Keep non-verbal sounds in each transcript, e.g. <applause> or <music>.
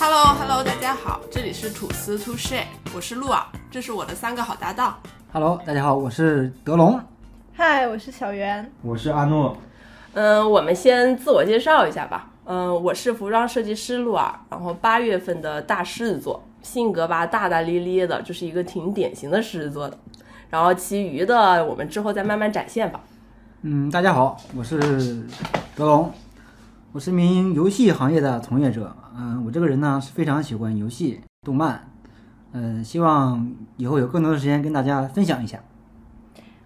Hello，Hello，大家好，这里是吐司 To Share，我是陆尔，这是我的三个好搭档。Hello，大家好，我是德龙。嗨，我是小袁。我是阿诺。嗯，我们先自我介绍一下吧。嗯，我是服装设计师露尔，然后八月份的大狮子座，性格吧大大咧咧的，就是一个挺典型的狮子座的。然后其余的我们之后再慢慢展现吧。嗯，大家好，我是德龙，我是一名游戏行业的从业者。嗯，我这个人呢是非常喜欢游戏、动漫，嗯，希望以后有更多的时间跟大家分享一下。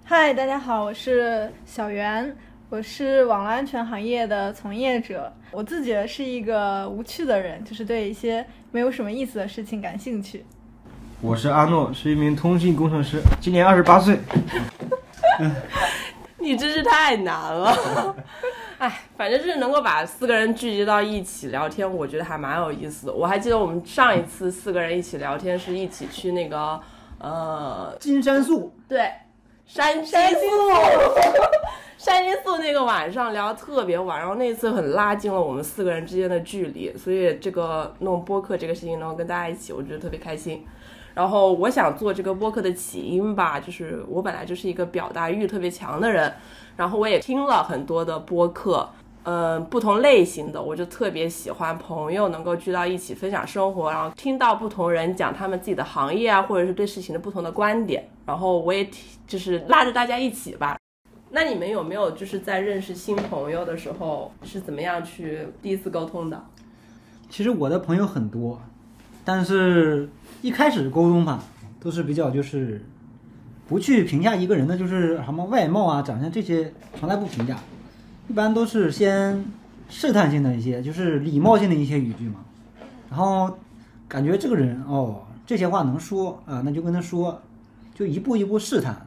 嗨，大家好，我是小袁，我是网络安全行业的从业者。我自己是一个无趣的人，就是对一些没有什么意思的事情感兴趣。我是阿诺，是一名通信工程师，今年二十八岁。<laughs> <laughs> 你真是太难了，哎，反正就是能够把四个人聚集到一起聊天，我觉得还蛮有意思的。我还记得我们上一次四个人一起聊天是一起去那个呃，金山宿，对，山山宿，山金宿 <laughs> 那个晚上聊得特别晚，然后那次很拉近了我们四个人之间的距离，所以这个弄播客这个事情能够跟大家一起，我觉得特别开心。然后我想做这个播客的起因吧，就是我本来就是一个表达欲特别强的人，然后我也听了很多的播客，嗯，不同类型的，我就特别喜欢朋友能够聚到一起分享生活，然后听到不同人讲他们自己的行业啊，或者是对事情的不同的观点，然后我也就是拉着大家一起吧。那你们有没有就是在认识新朋友的时候是怎么样去第一次沟通的？其实我的朋友很多，但是一开始沟通吧，都是比较就是不去评价一个人的，就是什么外貌啊、长相这些，从来不评价，一般都是先试探性的一些，就是礼貌性的一些语句嘛。然后感觉这个人哦，这些话能说啊，那就跟他说，就一步一步试探，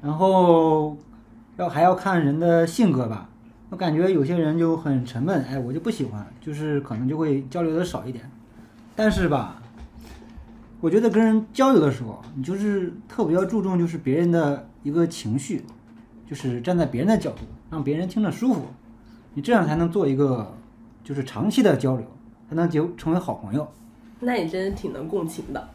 然后要还要看人的性格吧。我感觉有些人就很沉闷，哎，我就不喜欢，就是可能就会交流的少一点。但是吧，我觉得跟人交流的时候，你就是特别要注重就是别人的一个情绪，就是站在别人的角度，让别人听着舒服，你这样才能做一个就是长期的交流，才能结成为好朋友。那你真是挺能共情的。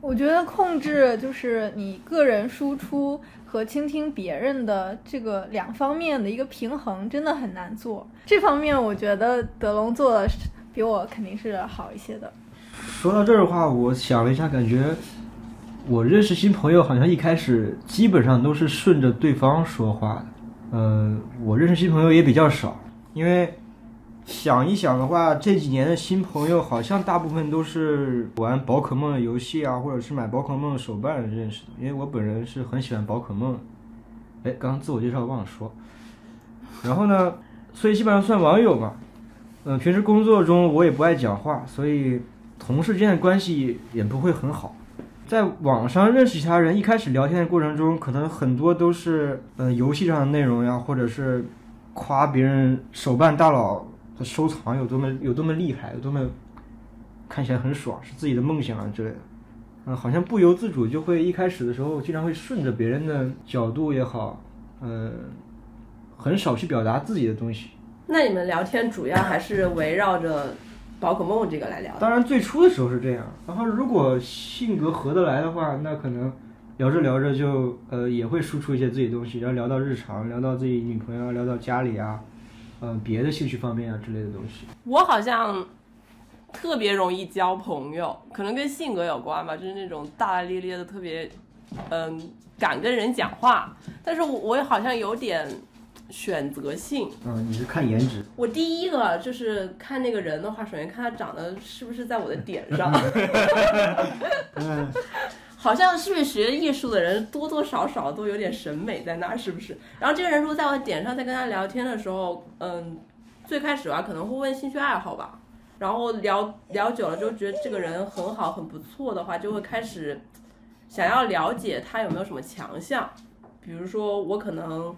我觉得控制就是你个人输出和倾听别人的这个两方面的一个平衡，真的很难做。这方面我觉得德龙做的比我肯定是好一些的。说到这儿的话，我想了一下，感觉我认识新朋友好像一开始基本上都是顺着对方说话的。呃，我认识新朋友也比较少，因为想一想的话，这几年的新朋友好像大部分都是玩宝可梦的游戏啊，或者是买宝可梦手办认识的。因为我本人是很喜欢宝可梦。哎，刚刚自我介绍忘了说。然后呢，所以基本上算网友嘛。嗯、平时工作中我也不爱讲话，所以同事之间的关系也不会很好。在网上认识其他人，一开始聊天的过程中，可能很多都是呃游戏上的内容呀，或者是夸别人手办大佬的收藏有多么有多么厉害，有多么看起来很爽，是自己的梦想啊之类的。嗯，好像不由自主就会一开始的时候，经常会顺着别人的角度也好，嗯、很少去表达自己的东西。那你们聊天主要还是围绕着宝可梦这个来聊的？当然，最初的时候是这样。然后，如果性格合得来的话，那可能聊着聊着就呃也会输出一些自己东西，然后聊到日常，聊到自己女朋友，聊到家里啊，呃别的兴趣方面啊之类的东西。我好像特别容易交朋友，可能跟性格有关吧，就是那种大大咧咧的，特别嗯敢跟人讲话，但是我我也好像有点选择性。嗯，你是看颜值，我第一个就是看那个人的话，首先看他长得是不是在我的点 <laughs> 上。嗯，好像是不是学艺术的人多多少少都有点审美在那儿，是不是？然后这个人如果在我的点上，在跟他聊天的时候，嗯，最开始吧可能会问兴趣爱好吧，然后聊聊久了之后觉得这个人很好很不错的话，就会开始想要了解他有没有什么强项，比如说我可能，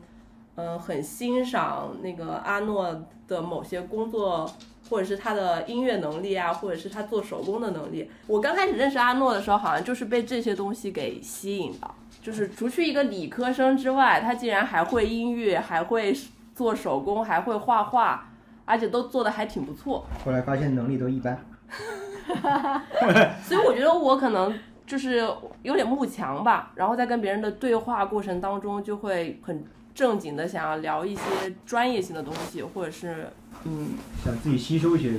嗯、很欣赏那个阿诺的某些工作，或者是他的音乐能力啊，或者是他做手工的能力。我刚开始认识阿诺的时候，好像就是被这些东西给吸引的，就是除去一个理科生之外，他竟然还会音乐，还会做手工，还会画画，而且都做的还挺不错。后来发现能力都一般。<laughs> 所以我觉得我可能就是有点慕强吧，然后在跟别人的对话过程当中，就会很正经的想要聊一些专业性的东西，或者是嗯，想自己吸收一些。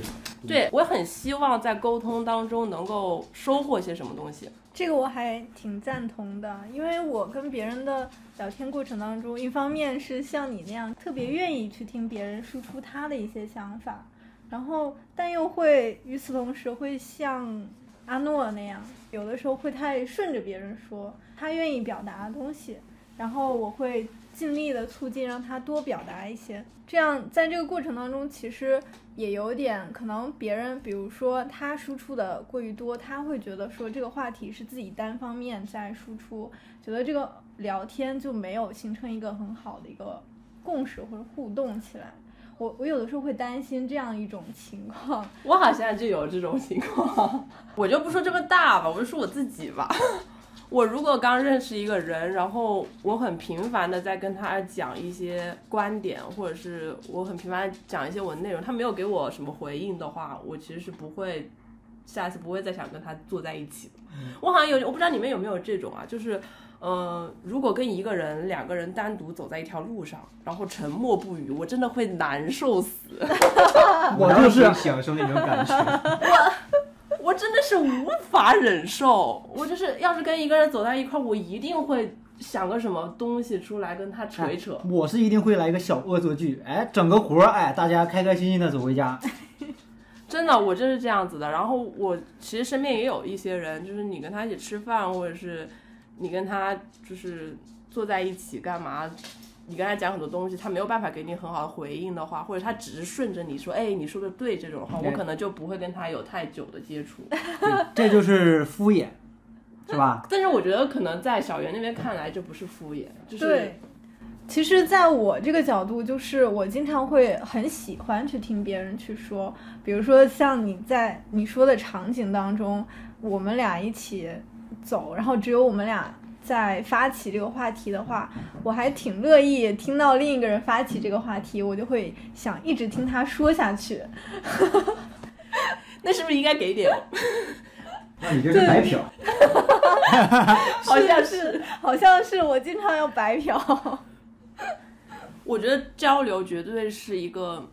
对我很希望在沟通当中能够收获些什么东西。这个我还挺赞同的，因为我跟别人的聊天过程当中，一方面是像你那样特别愿意去听别人输出他的一些想法，然后但又会与此同时会像阿诺那样，有的时候会太顺着别人说他愿意表达的东西，然后我会尽力的促进让他多表达一些，这样在这个过程当中，其实也有点可能别人，比如说他输出的过于多，他会觉得说这个话题是自己单方面在输出，觉得这个聊天就没有形成一个很好的一个共识或者互动起来。我我有的时候会担心这样一种情况，我好像就有这种情况，<laughs> 我就不说这么大吧，我就说我自己吧。我如果刚认识一个人，然后我很频繁的在跟他讲一些观点，或者是我很频繁的讲一些我的内容，他没有给我什么回应的话，我其实是不会，下次不会再想跟他坐在一起的。我好像有，我不知道你们有没有这种啊，就是，呃，如果跟一个人两个人单独走在一条路上，然后沉默不语，我真的会难受死。<laughs> 我就是很享受那种感觉。我真的是无法忍受，我就是要是跟一个人走在一块儿，我一定会想个什么东西出来跟他扯一扯。我是一定会来一个小恶作剧，哎，整个活儿，哎，大家开开心心的走回家。<laughs> 真的，我真是这样子的。然后我其实身边也有一些人，就是你跟他一起吃饭，或者是你跟他就是坐在一起干嘛，你跟他讲很多东西，他没有办法给你很好的回应的话，或者他只是顺着你说，哎，你说的对这种话，我可能就不会跟他有太久的接触。<laughs> 这就是敷衍，是吧？<laughs> 但是我觉得可能在小袁那边看来，这不是敷衍，就是对，其实，在我这个角度，就是我经常会很喜欢去听别人去说，比如说像你在你说的场景当中，我们俩一起走，然后只有我们俩在发起这个话题的话，我还挺乐意听到另一个人发起这个话题，我就会想一直听他说下去。<laughs> 那是不是应该给点？<laughs> 那你就是白嫖。<laughs> 好像是，好像是我经常要白嫖。我觉得交流绝对是一个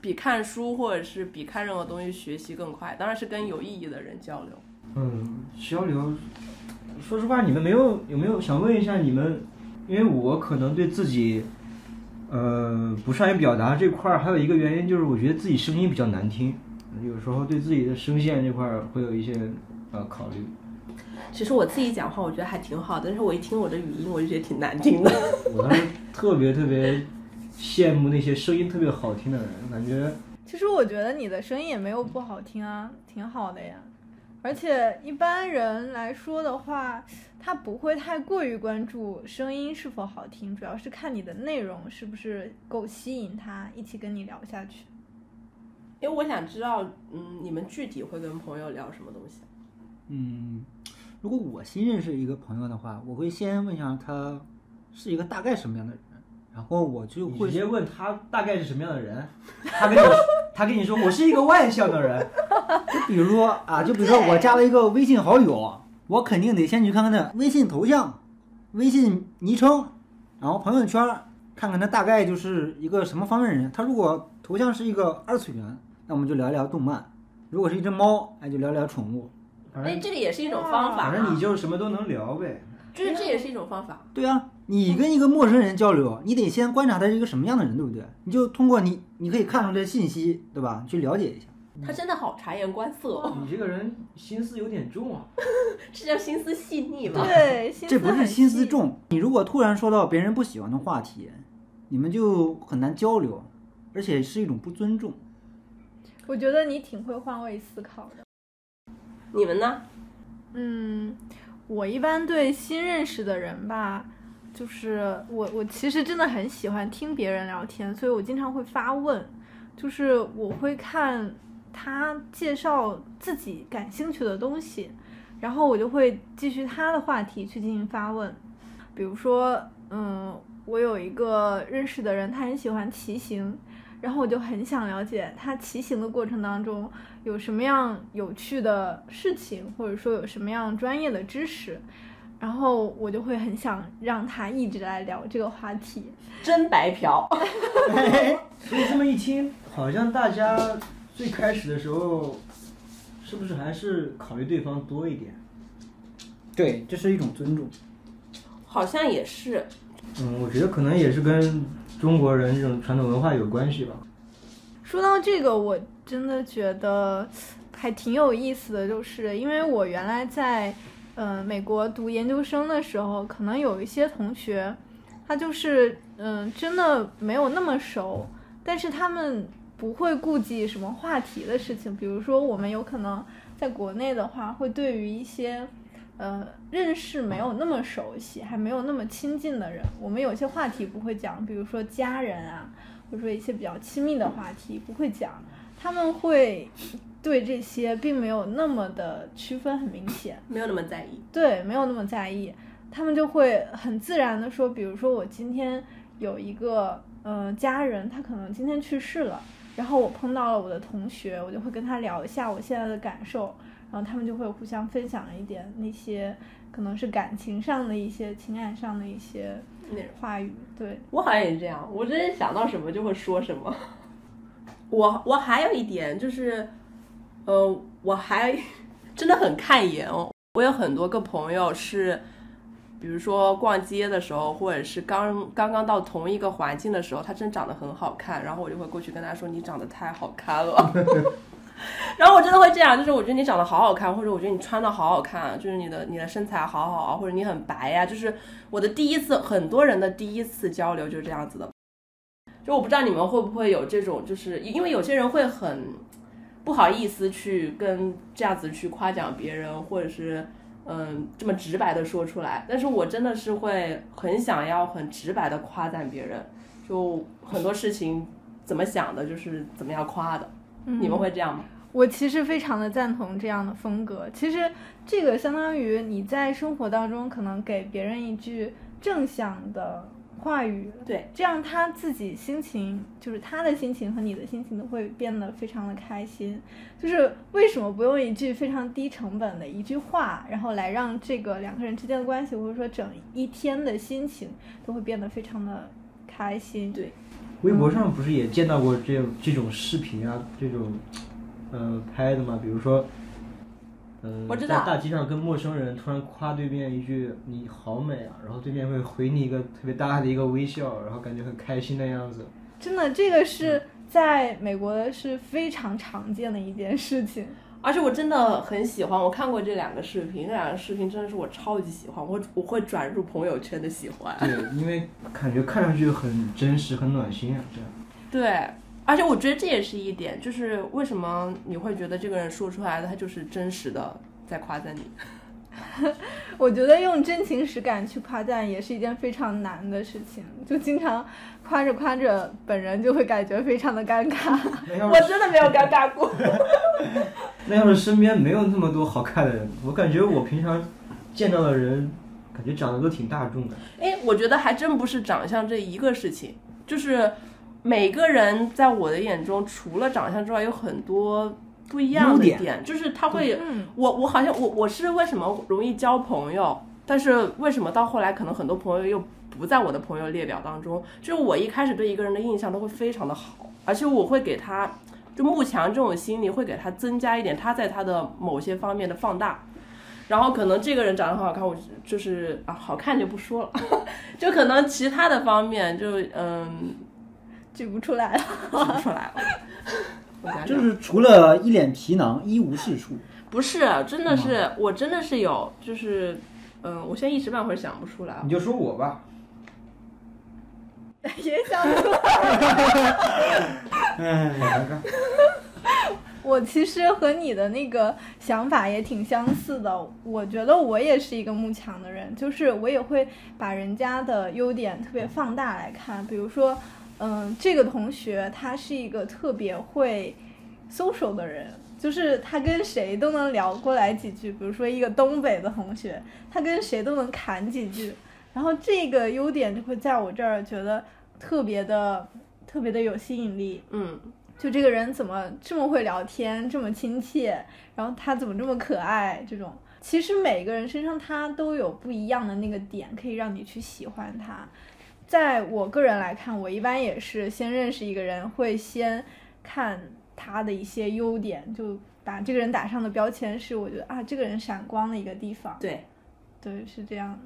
比看书或者是比看任何东西学习更快，当然是跟有意义的人交流。嗯，交流。说实话，你们没有有没有想问一下你们？因为我可能对自己，呃，不善于表达这块儿，还有一个原因就是我觉得自己声音比较难听，有时候对自己的声线这块儿会有一些呃考虑。其实我自己讲话，我觉得还挺好的，但是我一听我的语音，我就觉得挺难听的。<laughs> 我当时特别特别羡慕那些声音特别好听的人，感觉其实我觉得你的声音也没有不好听啊，挺好的呀。而且一般人来说的话，他不会太过于关注声音是否好听，主要是看你的内容是不是够吸引他一起跟你聊下去。因为我想知道，嗯，你们具体会跟朋友聊什么东西？嗯，如果我新认识一个朋友的话，我会先问一下他是一个大概什么样的人，然后我就会直接问他大概是什么样的人，他跟你他跟你说我是一个外向的人，就比如说啊，就比如说我加了一个微信好友，我肯定得先去看看他微信头像、微信昵称，然后朋友圈，看看他大概就是一个什么方面的人。他如果头像是一个二次元，那我们就聊一聊动漫；如果是一只猫，哎，就聊聊宠物。哎，这个也是一种方法、反正你就什么都能聊呗。就是这也是一种方法。对啊，你跟一个陌生人交流，你得先观察他是一个什么样的人，对不对？你就通过你，你可以看出这信息，对吧？去了解一下。他真的好察言观色、哦，你这个人心思有点重啊。<laughs> 这叫心思细腻吧？对，心 <laughs> 这不是。心思重，你如果突然说到别人不喜欢的话题，你们就很难交流，而且是一种不尊重。我觉得你挺会换位思考的。你们呢？嗯，我一般对新认识的人吧，就是我我其实真的很喜欢听别人聊天，所以我经常会发问，就是我会看他介绍自己感兴趣的东西，然后我就会继续他的话题去进行发问。比如说，嗯，我有一个认识的人，他很喜欢骑行，然后我就很想了解他骑行的过程当中有什么样有趣的事情，或者说有什么样专业的知识，然后我就会很想让他一直来聊这个话题。真白嫖。所以这么一听，好像大家最开始的时候，是不是还是考虑对方多一点？对，这是一种尊重。好像也是，嗯，我觉得可能也是跟中国人这种传统文化有关系吧。说到这个，我真的觉得还挺有意思的，就是因为我原来在呃美国读研究生的时候，可能有一些同学，他就是嗯、真的没有那么熟，但是他们不会顾及什么话题的事情，比如说我们有可能在国内的话，会对于一些。呃，认识没有那么熟悉，还没有那么亲近的人，我们有些话题不会讲，比如说家人啊，或者说一些比较亲密的话题不会讲，他们会对这些并没有那么的区分很明显，没有那么在意。对，没有那么在意，他们就会很自然的说，比如说我今天有一个呃家人，他可能今天去世了，然后我碰到了我的同学，我就会跟他聊一下我现在的感受，然后他们就会互相分享一点那些可能是感情上的一些、情感上的一些话语，对，我好像也是这样，我真是想到什么就会说什么。<laughs> 我我还有一点就是，呃，我还 <laughs> 真的很看颜哦。我有很多个朋友是，比如说逛街的时候，或者是刚刚刚到同一个环境的时候，他真长得很好看，然后我就会过去跟他说：“你长得太好看了。<laughs> ”然后我真的会这样，就是我觉得你长得好好看，或者我觉得你穿的好好看，就是你的你的身材好好啊，或者你很白呀、就是我的第一次，很多人的第一次交流就是这样子的。就我不知道你们会不会有这种，就是因为有些人会很不好意思去跟这样子去夸奖别人，或者是嗯这么直白的说出来，但是我真的是会很想要很直白的夸赞别人，就很多事情怎么想的，就是怎么样夸的。你们会这样吗？我其实非常的赞同这样的风格。其实这个相当于你在生活当中可能给别人一句正向的话语，对，这样他自己心情，就是他的心情和你的心情都会变得非常的开心。就是为什么不用一句非常低成本的一句话，然后来让这个两个人之间的关系，或者说整一天的心情都会变得非常的开心？对微博上不是也见到过这这种视频啊，这种呃拍的嘛？比如说，嗯、我知道在大街上跟陌生人突然夸对面一句“你好美啊”，然后对面会回你一个特别大的一个微笑，然后感觉很开心的样子。真的，这个是在美国是非常常见的一件事情。而且我真的很喜欢，我看过这两个视频，这两个视频真的是我超级喜欢，我我会转入朋友圈的喜欢。对，因为感觉看上去很真实、很暖心啊，这样。对，而且我觉得这也是一点，就是为什么你会觉得这个人说出来的他就是真实的在夸赞你。<laughs> 我觉得用真情实感去夸赞也是一件非常难的事情，就经常夸着夸着，本人就会感觉非常的尴尬。<laughs> 我真的没有尴尬过。<laughs> 那要是身边没有那么多好看的人，我感觉我平常见到的人，感觉长得都挺大众的。哎，我觉得还真不是长相这一个事情，就是每个人在我的眼中，除了长相之外，有很多不一样的点，就是他会，嗯，我我好像我我是为什么容易交朋友，但是为什么到后来可能很多朋友又不在我的朋友列表当中？就是我一开始对一个人的印象都会非常的好，而且我会给他，就慕强这种心理会给他增加一点他在他的某些方面的放大。然后可能这个人长得很好看，我就是啊，好看就不说了，<laughs> 就可能其他的方面就嗯举不出来了。举不出来了。<laughs> 就是除了一脸皮囊一无是处。不是，真的是我真的是有，就是嗯，我现在一时半会儿想不出来。你就说我吧，<laughs> 也想不出来。哎。<laughs> 我其实和你的那个想法也挺相似的。我觉得我也是一个慕强的人，就是我也会把人家的优点特别放大来看。比如说，嗯，这个同学他是一个特别会 social 的人，就是他跟谁都能聊过来几句。比如说一个东北的同学，他跟谁都能侃几句。然后这个优点就会在我这儿觉得特别的、特别的有吸引力。嗯，就这个人怎么这么会聊天，这么亲切，然后他怎么这么可爱？这种其实每个人身上他都有不一样的那个点，可以让你去喜欢他。在我个人来看，我一般也是先认识一个人，会先看他的一些优点，就把这个人打上的标签是我觉得啊，这个人闪光的一个地方。对，对，是这样。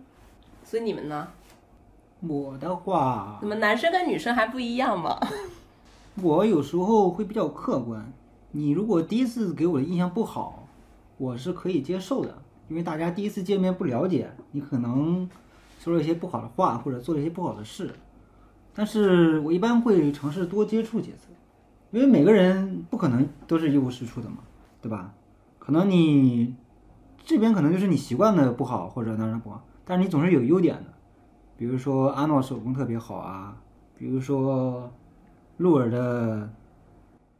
所以你们呢？我的话怎，么男生跟女生还不一样吗？<laughs> 我有时候会比较客观。你如果第一次给我的印象不好，我是可以接受的，因为大家第一次见面不了解，你可能说了一些不好的话，或者做了一些不好的事。但是我一般会尝试多接触几次，因为每个人不可能都是一无是处的嘛，对吧？可能你这边可能就是你习惯的不好，或者当然不好，但是你总是有优点的，比如说阿诺手工特别好啊，比如说鹿儿的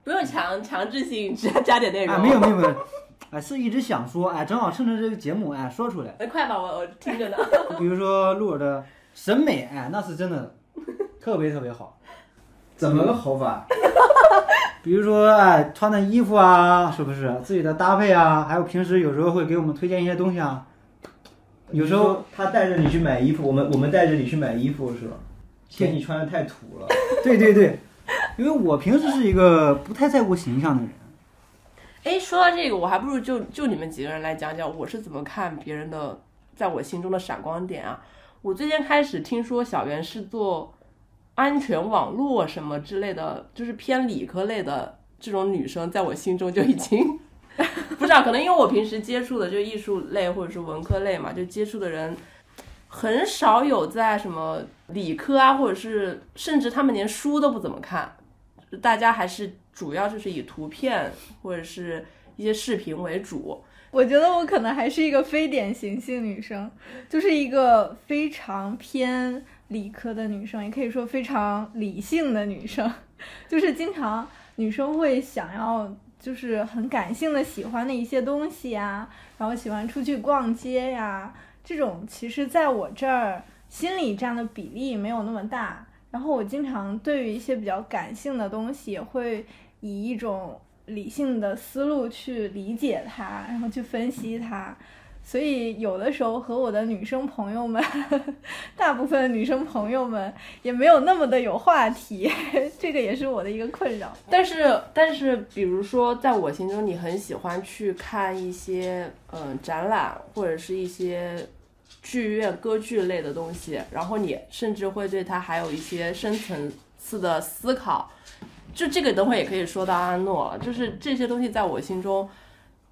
不用强强制性只要加点内容。啊，没有没有没有，<laughs> 哎，是一直想说，哎，正好趁着这个节目，哎，说出来。哎，快吧，我我听着呢。<laughs> 比如说鹿儿的审美，哎，那是真的 <laughs> 特别特别好。<laughs> 怎么个好法？比如说，哎，穿的衣服啊，是不是自己的搭配啊？还有平时有时候会给我们推荐一些东西啊。有时候他带着你去买衣服，我们我们带着你去买衣服是吧？嫌你穿的太土了。对对对，因为我平时是一个不太在乎形象的人。哎，说到这个，我还不如就就你们几个人来讲讲我是怎么看别人的，在我心中的闪光点啊。我最近开始听说小袁是做安全网络什么之类的，就是偏理科类的这种女生，在我心中就已经不知道，可能因为我平时接触的就艺术类或者是文科类嘛，就接触的人很少有在什么理科啊，或者是甚至他们连书都不怎么看，大家还是主要就是以图片或者是一些视频为主。我觉得我可能还是一个非典型性女生，就是一个非常偏理科的女生，也可以说非常理性的女生，<laughs> 就是经常女生会想要就是很感性的喜欢的一些东西呀，然后喜欢出去逛街呀，这种其实在我这儿心里占的比例没有那么大，然后我经常对于一些比较感性的东西也会以一种理性的思路去理解它，然后去分析它。所以有的时候和我的女生朋友们，<laughs> 大部分女生朋友们也没有那么的有话题，<laughs> 这个也是我的一个困扰。但是，但是，比如说，在我心中，你很喜欢去看一些嗯展览，或者是一些剧院歌剧类的东西，然后你甚至会对它还有一些深层次的思考。就这个，等会儿也可以说到阿诺了。就是这些东西在我心中，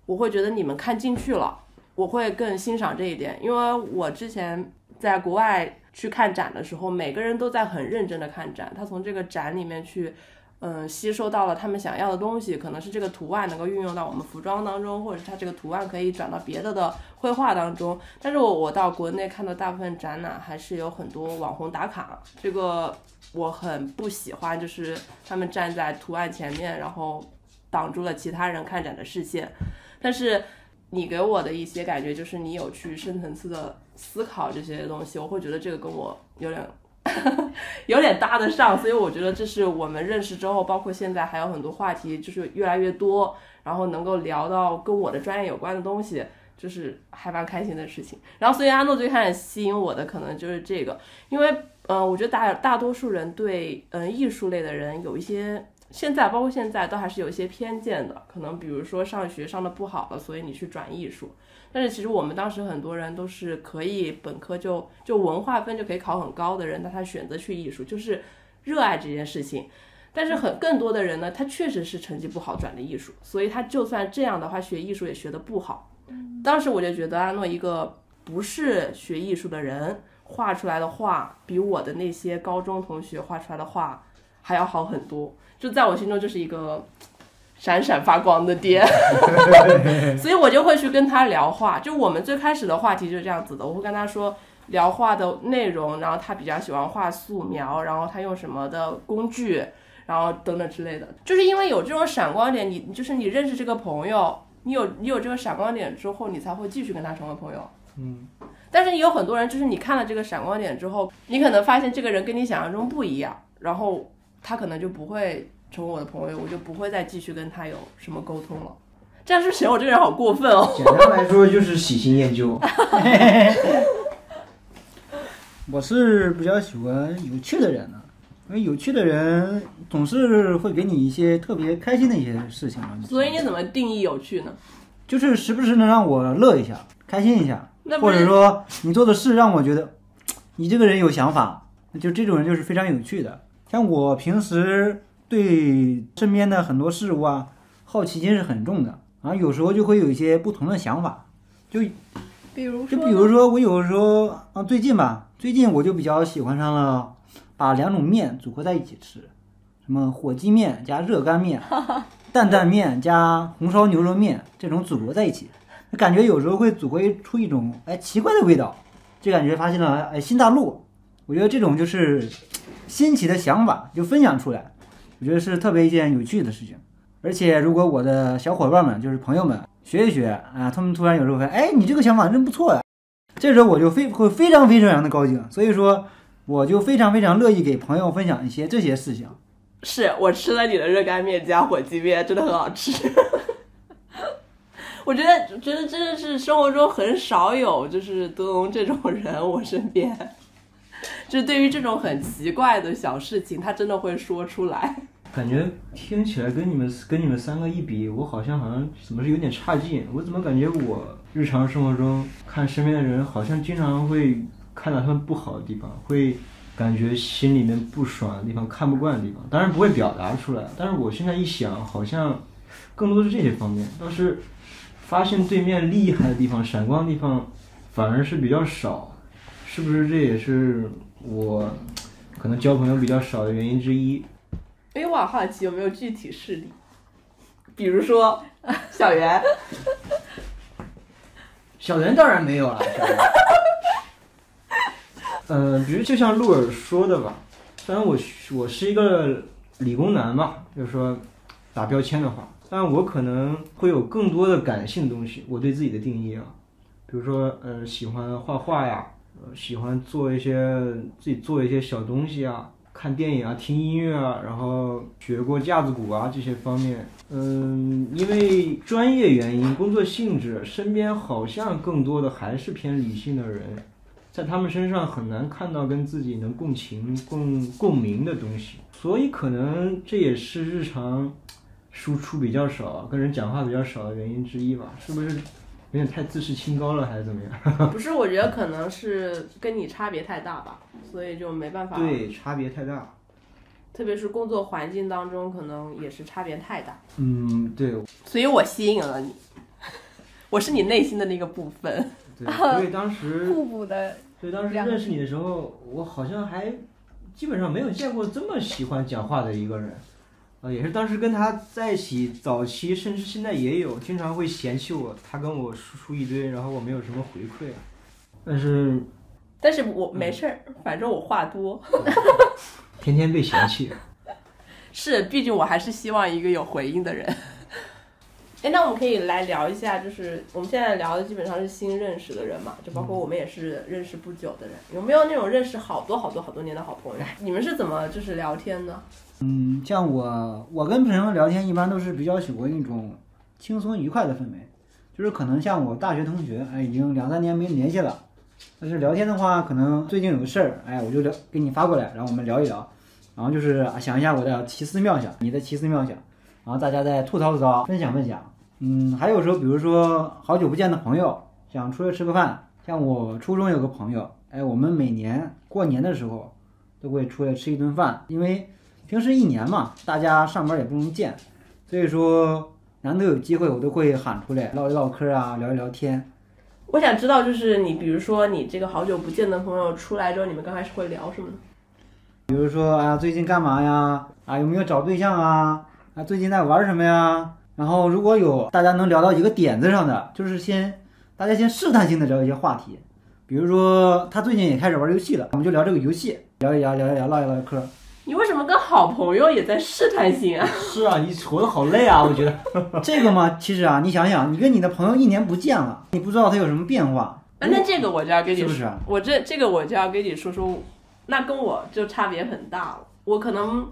我会觉得你们看进去了，我会更欣赏这一点，因为我之前在国外去看展的时候，每个人都在很认真的看展，他从这个展里面去。嗯，吸收到了他们想要的东西，可能是这个图案能够运用到我们服装当中，或者是它这个图案可以转到别的的绘画当中。但是我我到国内看到大部分展览还是有很多网红打卡，这个我很不喜欢，就是他们站在图案前面，然后挡住了其他人看展的视线。但是你给我的一些感觉就是你有去深层次的思考这些东西，我会觉得这个跟我有点。<laughs> 有点搭得上，所以我觉得这是我们认识之后，包括现在还有很多话题，就是越来越多，然后能够聊到跟我的专业有关的东西，就是还蛮开心的事情。然后，所以阿诺最开始吸引我的可能就是这个，因为、呃我觉得大大多数人对嗯、呃艺术类的人有一些。现在包括现在都还是有一些偏见的，可能比如说上学上的不好了，所以你去转艺术。但是其实我们当时很多人都是可以本科就就文化分就可以考很高的人，但他选择去艺术，就是热爱这件事情。但是很更多的人呢，他确实是成绩不好转的艺术，所以他就算这样的话学艺术也学得不好。当时我就觉得阿诺一个不是学艺术的人画出来的画，比我的那些高中同学画出来的画还要好很多。就在我心中，就是一个闪闪发光的爹，<laughs> 所以我就会去跟他聊画。就我们最开始的话题就是这样子的，我会跟他说聊画的内容，然后他比较喜欢画素描，然后他用什么的工具，然后等等之类的。就是因为有这种闪光点，你就是你认识这个朋友，你有你有这个闪光点之后，你才会继续跟他成为朋友。嗯，但是也有很多人，就是你看了这个闪光点之后，你可能发现这个人跟你想象中不一样，然后他可能就不会成为我的朋友，我就不会再继续跟他有什么沟通了。<laughs> 这样是不是显得我这个人好过分哦？简单来说就是喜新厌旧。<laughs> 我是比较喜欢有趣的人呢，因为有趣的人总是会给你一些特别开心的一些事情嘛。所以你怎么定义有趣呢？就是时不时能让我乐一下，开心一下，或者说你做的事让我觉得你这个人有想法，就这种人就是非常有趣的。像我平时对身边的很多事物啊，好奇心是很重的，然后有时候就会有一些不同的想法，就比如就，比如说，我有时候啊，最近吧，最近我就比较喜欢上了把两种面组合在一起吃，什么火鸡面加热干面，<laughs> 担担面加红烧牛肉面这种组合在一起，感觉有时候会组合出一种哎奇怪的味道，就感觉发现了哎新大陆。我觉得这种就是新奇的想法就分享出来，我觉得是特别一件有趣的事情。而且如果我的小伙伴们，就是朋友们学一学啊，他们突然有时候会，哎，你这个想法真不错呀，这时候我就非会非常非常非常的高兴，所以说我就非常非常乐意给朋友分享一些这些事情。是我吃了你的热干面加火鸡面，真的很好吃。我觉得，觉得真的是生活中很少有就是德龙这种人，我身边，就对于这种很奇怪的小事情，他真的会说出来。感觉听起来跟你们跟你们三个一比，我好像好像怎么是有点差劲？我怎么感觉我日常生活中看身边的人，好像经常会看到他们不好的地方，会感觉心里面不爽的地方、看不惯的地方，当然不会表达出来。但是我现在一想，好像更多是这些方面，倒是发现对面厉害的地方、闪光的地方，反而是比较少。是不是这也是我可能交朋友比较少的原因之一？因为我好好奇有没有具体事例，比如说小袁，<laughs> 小袁当然没有了。小袁呃，比如就像鹿尔说的吧，虽然我我是一个理工男嘛，就是说打标签的话，但我可能会有更多的感性东西，我对自己的定义啊，比如说呃喜欢画画呀，呃喜欢做一些自己做一些小东西啊，看电影啊，听音乐啊，然后学过架子鼓啊这些方面。嗯，因为专业原因、工作性质，身边好像更多的还是偏理性的人，在他们身上很难看到跟自己能共情、共共鸣的东西，所以可能这也是日常输出比较少、跟人讲话比较少的原因之一吧？是不是有点太自视清高了，还是怎么样？<laughs> 不是，我觉得可能是跟你差别太大吧，所以就没办法。对，差别太大。特别是工作环境当中，可能也是差别太大，嗯，对，所以我吸引了你，<laughs> 我是你内心的那个部分。对，所以当时互补的，所以当时认识你的时候，我好像还基本上没有见过这么喜欢讲话的一个人，啊，也是当时跟他在一起早期，甚至现在也有，经常会嫌弃我，他跟我输出一堆，然后我没有什么回馈，但是但是我没事儿，反正我话多。<laughs> 天天被嫌弃。<laughs> 是，毕竟我还是希望一个有回应的人。<laughs> 哎，那我们可以来聊一下，就是我们现在聊的基本上是新认识的人嘛，就包括我们也是认识不久的人，有没有那种认识好多好多好多年的好朋友？你们是怎么就是聊天呢？嗯，像我，我跟朋友聊天一般都是比较喜欢一种轻松愉快的氛围，就是可能像我大学同学，哎，已经两三年没联系了，但是聊天的话，可能最近有个事儿，哎，我就聊给你发过来，然后我们聊一聊，然后就是啊想一下我的奇思妙想，你的奇思妙想，然后大家再吐槽吐槽，分享分享。嗯，还有时候，比如说好久不见的朋友，想出来吃个饭，像我初中有个朋友，哎，我们每年过年的时候都会出来吃一顿饭，因为平时一年嘛，大家上班也不容易见，所以说难得有机会，我都会喊出来唠一唠嗑啊，聊一聊天。我想知道，就是你，比如说你这个好久不见的朋友出来之后，你们刚开始会聊什么呢？比如说啊，最近干嘛呀？啊，有没有找对象啊？啊，最近在玩什么呀？然后如果有大家能聊到一个点子上的，就是先大家先试探性的聊一些话题，比如说他最近也开始玩游戏了，我们就聊这个游戏，聊一聊，聊一聊，唠一唠嗑。你为什么跟好朋友也在试探性啊？是啊，你活得好累啊，我觉得。<laughs> 这个嘛，其实啊，你想想，你跟你的朋友一年不见了，你不知道他有什么变化，啊那这个我就要跟你说，是不是啊？我这这个我就要跟你说说，那跟我就差别很大了。我可能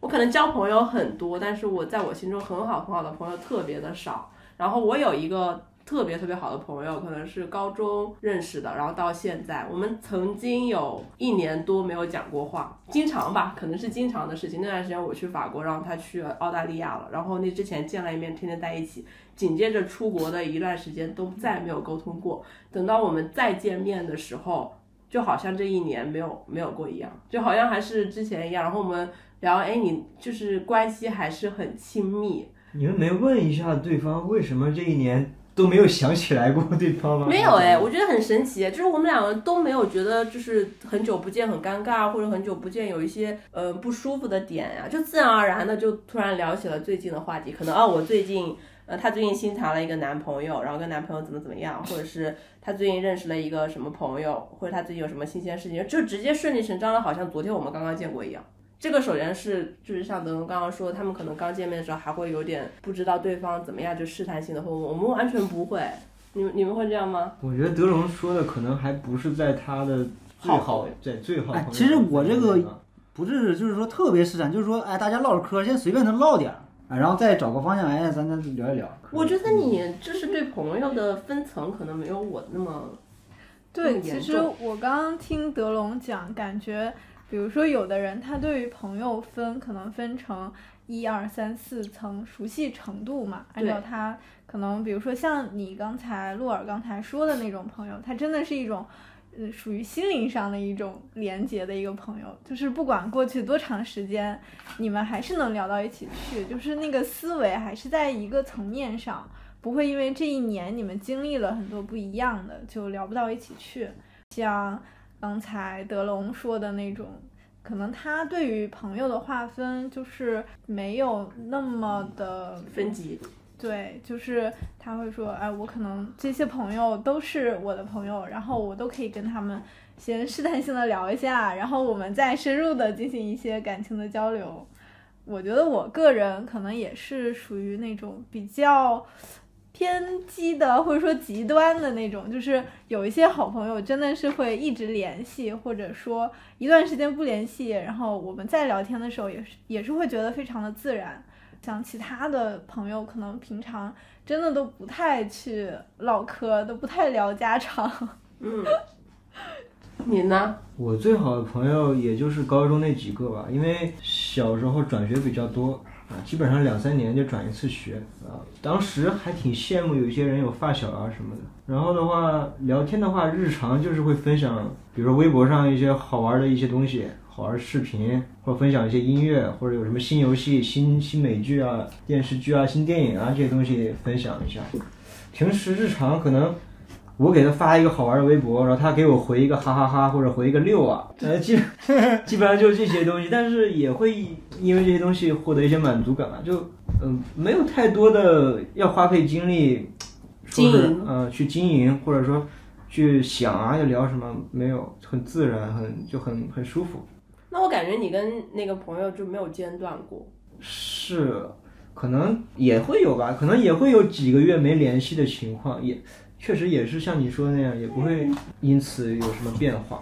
我可能交朋友很多，但是我在我心中很好很好的朋友特别的少。然后我有一个特别特别好的朋友，可能是高中认识的，然后到现在，我们曾经有一年多没有讲过话，经常吧，可能是经常的事情。那段时间我去法国，然后他去澳大利亚了，然后那之前见了一面，天天在一起，紧接着出国的一段时间都再没有沟通过。等到我们再见面的时候，就好像这一年没有没有过一样，就好像还是之前一样。然后我们聊，哎，你就是关系还是很亲密，你们没问一下对方为什么这一年都没有想起来过对方吗？没有哎，我觉得很神奇，就是我们两个都没有觉得就是很久不见很尴尬，或者很久不见有一些呃不舒服的点呀、就自然而然的就突然聊起了最近的话题，可能啊我最近呃她最近新谈了一个男朋友，然后跟男朋友怎么怎么样，或者是她最近认识了一个什么朋友，或者她最近有什么新鲜事情，就直接顺理成章的，好像昨天我们刚刚见过一样。这个首先是就是像德龙刚刚说，他们可能刚见面的时候还会有点不知道对方怎么样，就试探性的会问，我们完全不会。你们你们会这样吗？我觉得德龙说的可能还不是在他的最好好在最好哎其实我这个不是就是说特别试探，就是说哎大家唠着嗑，先随便的唠点儿，啊，然后再找个方向，哎咱咱聊一聊。我觉得你就是对朋友的分层可能没有我那么对，其实我刚刚听德龙讲，感觉比如说有的人他对于朋友分可能分成一二三四层熟悉程度嘛，按照他可能比如说像你刚才洛尔刚才说的那种朋友，他真的是一种。呃，属于心灵上的一种连接的一个朋友，就是不管过去多长时间，你们还是能聊到一起去，就是那个思维还是在一个层面上，不会因为这一年你们经历了很多不一样的，就聊不到一起去。像刚才德龙说的那种，可能他对于朋友的划分就是没有那么的分级。对，就是他会说，哎，我可能这些朋友都是我的朋友，然后我都可以跟他们先试探性的聊一下，然后我们再深入的进行一些感情的交流。我觉得我个人可能也是属于那种比较偏激的，或者说极端的那种，就是有一些好朋友真的是会一直联系，或者说一段时间不联系，然后我们再聊天的时候也是也是会觉得非常的自然。像其他的朋友，可能平常真的都不太去唠嗑，都不太聊家常。嗯，你呢？我最好的朋友也就是高中那几个吧，因为小时候转学比较多啊，基本上两三年就转一次学啊。当时还挺羡慕有一些人有发小啊什么的。然后的话，聊天的话，日常就是会分享，比如说微博上一些好玩的一些东西，好玩的视频，或者分享一些音乐，或者有什么新游戏、新新美剧啊、电视剧啊、新电影啊这些东西分享一下。平时日常可能我给他发一个好玩的微博，然后他给我回一个哈哈哈或者回一个六啊，呃，基基本上就是这些东西，但是也会因为这些东西获得一些满足感嘛，就嗯、没有太多的要花费精力，经营呃去经营或者说去想啊要聊什么，没有，很自然，很就很很舒服。那我感觉你跟那个朋友就没有间断过。是，可能也会有吧，可能也会有几个月没联系的情况，也确实也是像你说的那样，也不会因此有什么变化。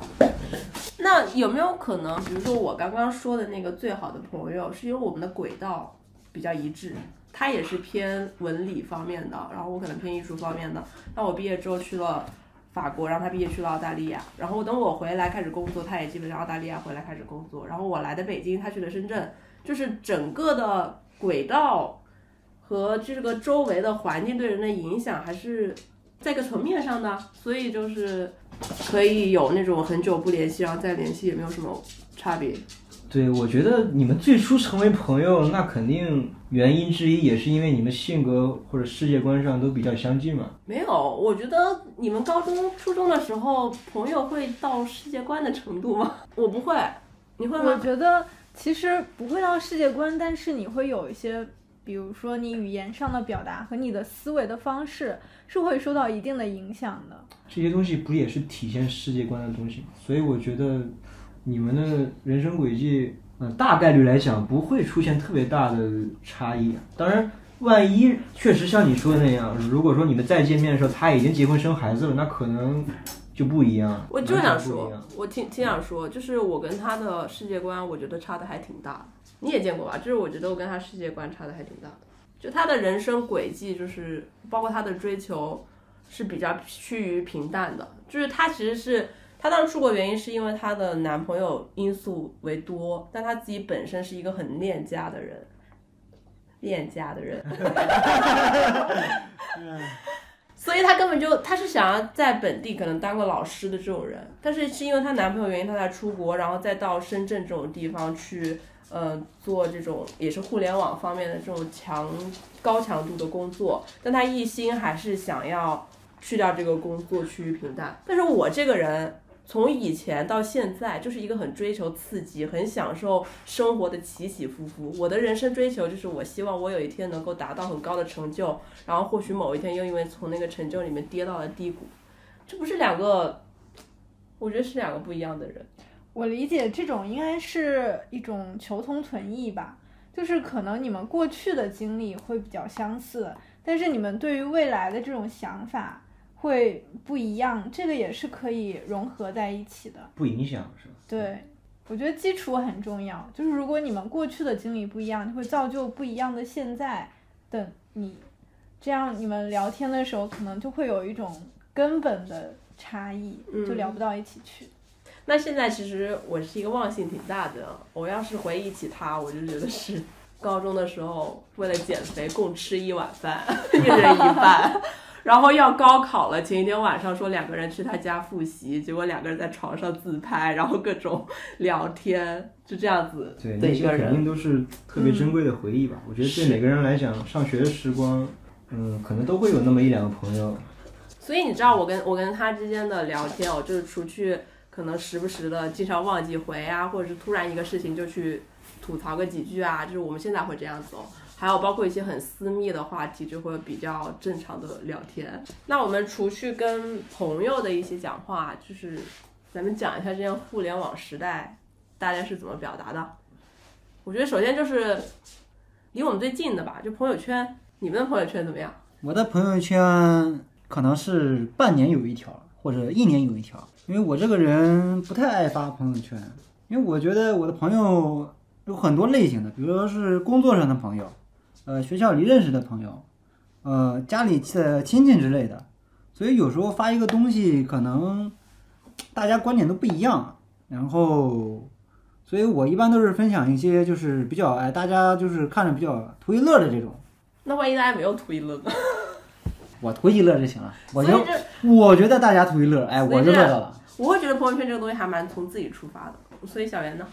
那有没有可能，比如说我刚刚说的那个最好的朋友，是因为我们的轨道比较一致，他也是偏文理方面的，然后我可能偏艺术方面的。那我毕业之后去了法国，然后他毕业去了澳大利亚，然后等我回来开始工作，他也基本上澳大利亚回来开始工作，然后我来的北京，他去了深圳，就是整个的轨道和这个周围的环境对人的影响还是在一个层面上的，所以就是可以有那种很久不联系，然后再联系也没有什么差别。对，我觉得你们最初成为朋友，那肯定原因之一也是因为你们性格或者世界观上都比较相近嘛。没有，我觉得你们高中、初中的时候，朋友会到世界观的程度吗？<laughs> 我不会，你会吗我？觉得其实不会到世界观，但是你会有一些，比如说你语言上的表达和你的思维的方式是会受到一定的影响的。这些东西不也是体现世界观的东西吗？所以我觉得你们的人生轨迹，嗯、大概率来讲不会出现特别大的差异。当然，万一确实像你说的那样，如果说你们再见面的时候他已经结婚生孩子了，那可能就不一样。我就想说，我挺挺想说，就是我跟他的世界观，我觉得差的还挺大的。你也见过吧？就是我觉得我跟他世界观差的还挺大的。就他的人生轨迹，就是包括他的追求，是比较趋于平淡的。就是他其实是他当时出国原因是因为她的男朋友因素为多，但她自己本身是一个很恋家的人，恋家的人。<laughs> 所以她根本就，她是想要在本地可能当个老师的这种人，但是是因为她男朋友原因，她才出国，然后再到深圳这种地方去，呃，做这种也是互联网方面的这种强高强度的工作，但她一心还是想要去掉这个工作，趋于平淡。但是我这个人。从以前到现在，就是一个很追求刺激、很享受生活的起起伏伏。我的人生追求就是，我希望我有一天能够达到很高的成就，然后或许某一天又因为从那个成就里面跌到了低谷，这不是两个，我觉得是两个不一样的人。我理解这种应该是一种求同存异吧，就是可能你们过去的经历会比较相似，但是你们对于未来的这种想法会不一样，这个也是可以融合在一起的。不影响是吧？对，我觉得基础很重要，就是如果你们过去的经历不一样，就会造就不一样的现在的你，这样你们聊天的时候可能就会有一种根本的差异，就聊不到一起去。那现在其实我是一个忘性挺大的，我要是回忆起他，我就觉得是高中的时候为了减肥共吃一碗饭，<laughs> 一人一半。然后要高考了，前一天晚上说两个人去他家复习，结果两个人在床上自拍，然后各种聊天，就这样子对，的一个那些肯定人。都是特别珍贵的回忆吧。我觉得对每个人来讲，上学的时光，嗯，可能都会有那么一两个朋友。所以你知道我跟我跟他之间的聊天，我就是除去可能时不时的经常忘记回啊，或者是突然一个事情就去吐槽个几句啊，就是我们现在会这样子哦。还有包括一些很私密的话题，就会比较正常的聊天。那我们除去跟朋友的一些讲话，就是咱们讲一下这样互联网时代大家是怎么表达的。我觉得首先就是离我们最近的吧，就朋友圈。你们的朋友圈怎么样？我的朋友圈可能是半年有一条，或者一年有一条，因为我这个人不太爱发朋友圈，因为我觉得我的朋友有很多类型的，比如说是工作上的朋友，呃，学校里认识的朋友，呃，家里的亲戚之类的，所以有时候发一个东西，可能大家观点都不一样，然后。所以我一般都是分享一些就是比较哎，大家就是看着比较图一乐的这种，那万一大家没有图一乐呢？<laughs> 我图一乐就行了。我就我觉得大家图一乐，哎，我就乐到了。我会觉得朋友圈这个东西还蛮从自己出发的，所以小袁呢？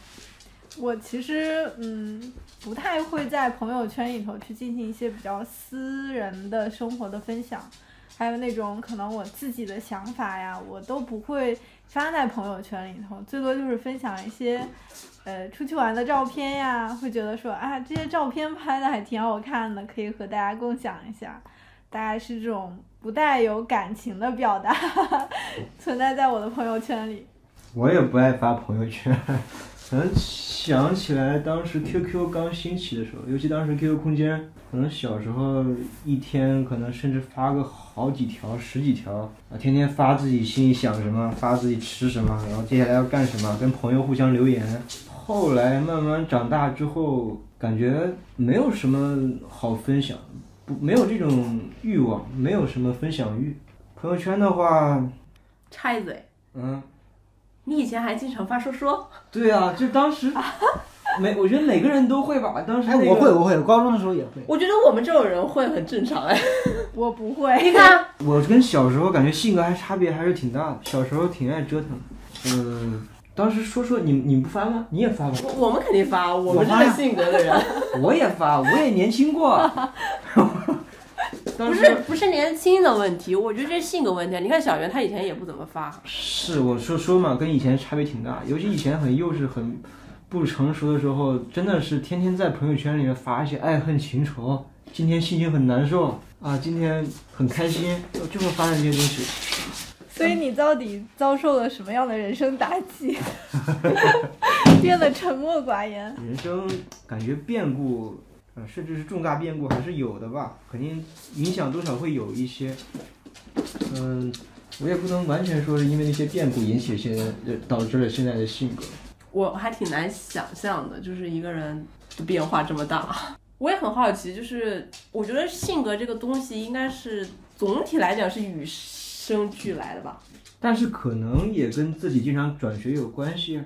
我其实嗯不太会在朋友圈里头去进行一些比较私人的生活的分享，还有那种可能我自己的想法呀，我都不会发在朋友圈里头，最多就是分享一些呃出去玩的照片呀，会觉得说啊这些照片拍的还挺好看的，可以和大家共享一下，大概是这种不带有感情的表达 <laughs> 存在在我的朋友圈里。我也不爱发朋友圈，能想起来当时 QQ 刚兴起的时候，尤其当时 QQ 空间，可能小时候一天可能甚至发个好几条、十几条啊，天天发自己心里想什么，发自己吃什么，然后接下来要干什么，跟朋友互相留言。后来慢慢长大之后，感觉没有什么好分享，不没有这种欲望，没有什么分享欲。朋友圈的话，插一嘴，嗯。你以前还经常发说说，<laughs> 对啊，就当时 <laughs> 每我觉得每个人都会吧，当时、哎，那个、我会，我会，高中的时候也会。我觉得我们这种人会很正常哎。<laughs> 我不会，你看，我跟小时候感觉性格还差别还是挺大的，小时候挺爱折腾。嗯，当时说说你你不发吗？你也发吗？我我们肯定发，我们这个性格的人，我也发，我也年轻过。不是不是年轻的问题，我觉得这是性格问题。你看小袁，他以前也不怎么发，是我说说嘛，跟以前差别挺大，尤其以前很幼稚，很不成熟的时候，真的是天天在朋友圈里面发一些爱恨情仇，今天心情很难受啊，今天很开心，就就会发这些东西。所以你到底遭受了什么样的人生打击，<laughs> 变得沉默寡言？人生感觉变故，呃，甚至是重大变故还是有的吧，肯定影响多少会有一些。嗯，我也不能完全说是因为那些变故引起现在呃导致了现在的性格。我还挺难想象的，就是一个人的变化这么大。我也很好奇，就是我觉得性格这个东西，应该是总体来讲是与生俱来的吧。但是可能也跟自己经常转学有关系，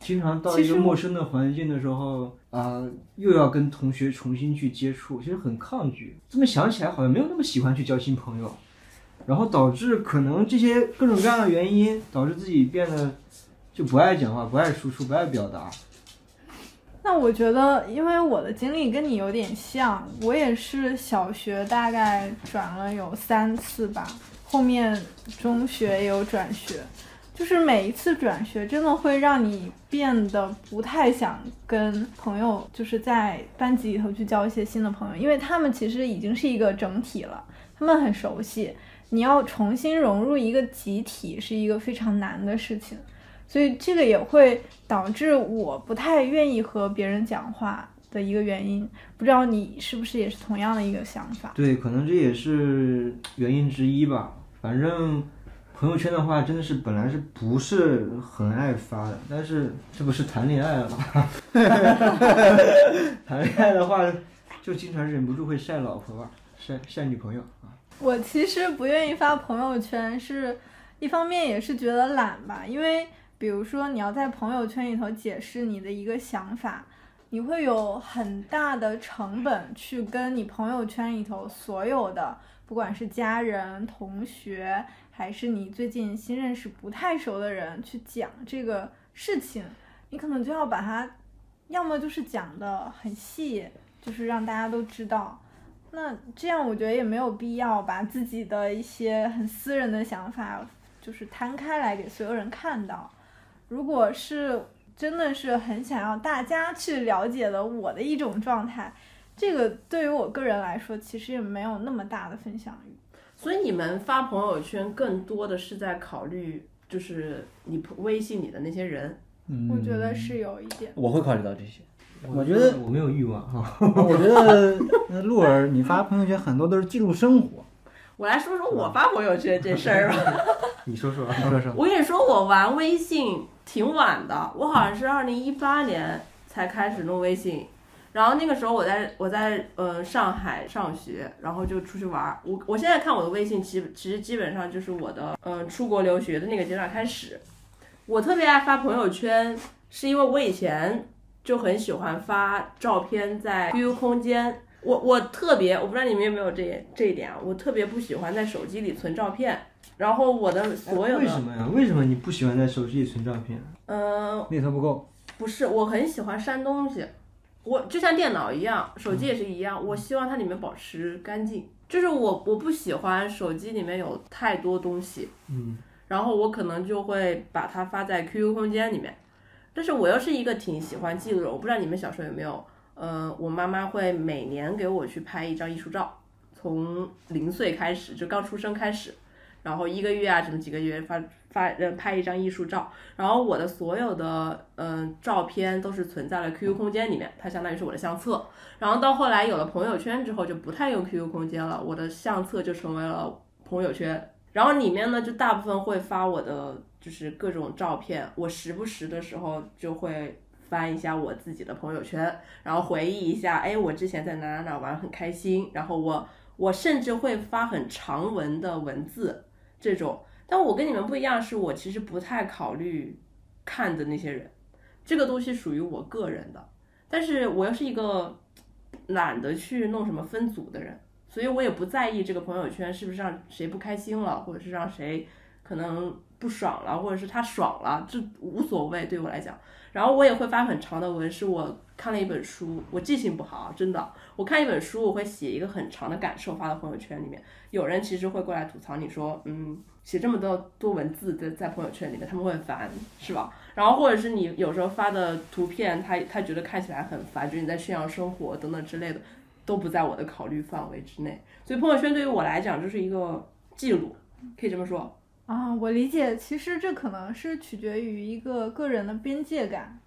经常到一个陌生的环境的时候啊、又要跟同学重新去接触，其实很抗拒。这么想起来，好像没有那么喜欢去交新朋友，然后导致可能这些各种各样的原因，导致自己变得就不爱讲话、不爱输出、不爱表达。那我觉得，因为我的经历跟你有点像，我也是小学大概转了有三次吧，后面中学也有转学，就是每一次转学真的会让你变得不太想跟朋友，就是在班级里头去交一些新的朋友，因为他们其实已经是一个整体了，他们很熟悉，你要重新融入一个集体是一个非常难的事情。所以这个也会导致我不太愿意和别人讲话的一个原因。不知道你是不是也是同样的一个想法？对，可能这也是原因之一吧。反正朋友圈的话，真的是本来是不是很爱发的，但是 <laughs> 这不是谈恋爱了吗？<laughs> 谈恋爱的话，就经常忍不住会晒老婆吧，晒晒女朋友啊。我其实不愿意发朋友圈，是一方面也是觉得懒吧，因为比如说你要在朋友圈里头解释你的一个想法，你会有很大的成本去跟你朋友圈里头所有的，不管是家人、同学，还是你最近新认识不太熟的人去讲这个事情，你可能就要把它，要么就是讲的很细，就是让大家都知道。那这样我觉得也没有必要把自己的一些很私人的想法，就是摊开来给所有人看到。如果是真的是很想要大家去了解的我的一种状态，这个对于我个人来说，其实也没有那么大的分享欲。所以你们发朋友圈更多的是在考虑，就是你微信里的那些人。嗯，我觉得是有一点。我会考虑到这些。我觉得我没有欲望哈。<laughs> 我觉得那鹿儿，你发朋友圈很多都是记录生活。我来说说我发朋友圈这事儿吧。<laughs> <laughs> 你说说你，说说，我跟你说，我玩微信挺晚的，我好像是二零一八年才开始弄微信。然后那个时候我在我在呃上海上学，然后就出去玩儿。我我现在看我的微信，其其实基本上就是我的嗯、呃出国留学的那个阶段开始。我特别爱发朋友圈，是因为我以前就很喜欢发照片在 QQ 空间。我我特别，我不知道你们有没有这这一点啊，我特别不喜欢在手机里存照片。然后我的所有的为什么呀？为什么你不喜欢在手机里存照片？嗯，内存不够。不是，我很喜欢删东西，我就像电脑一样，手机也是一样，我希望它里面保持干净。就是我我不喜欢手机里面有太多东西，嗯，然后我可能就会把它发在 QQ 空间里面。但是我又是一个挺喜欢记录的，我不知道你们小时候有没有，呃，我妈妈会每年给我去拍一张艺术照，从零岁开始，就刚出生开始，然后一个月啊，什么几个月发发呃拍一张艺术照，然后我的所有的嗯、呃照片都是存在了 QQ 空间里面，它相当于是我的相册。然后到后来有了朋友圈之后，就不太用 QQ 空间了，我的相册就成为了朋友圈。然后里面呢，就大部分会发我的就是各种照片，我时不时的时候就会翻一下我自己的朋友圈，然后回忆一下，哎，我之前在哪哪哪玩很开心，然后我我甚至会发很长文的文字这种。但我跟你们不一样，是我其实不太考虑看的那些人，这个东西属于我个人的，但是我又是一个懒得去弄什么分组的人，所以我也不在意这个朋友圈是不是让谁不开心了，或者是让谁可能不爽了，或者是他爽了，这无所谓对我来讲。然后我也会发很长的文，是我看了一本书，我记性不好，真的，我看一本书，我会写一个很长的感受发到朋友圈里面。有人其实会过来吐槽你说，嗯，写这么多多文字在在朋友圈里面，他们会很烦，是吧？然后或者是你有时候发的图片，他他觉得看起来很烦，觉得你在炫耀生活等等之类的，都不在我的考虑范围之内。所以朋友圈对于我来讲就是一个记录，可以这么说。啊，我理解，其实这可能是取决于一个个人的边界感，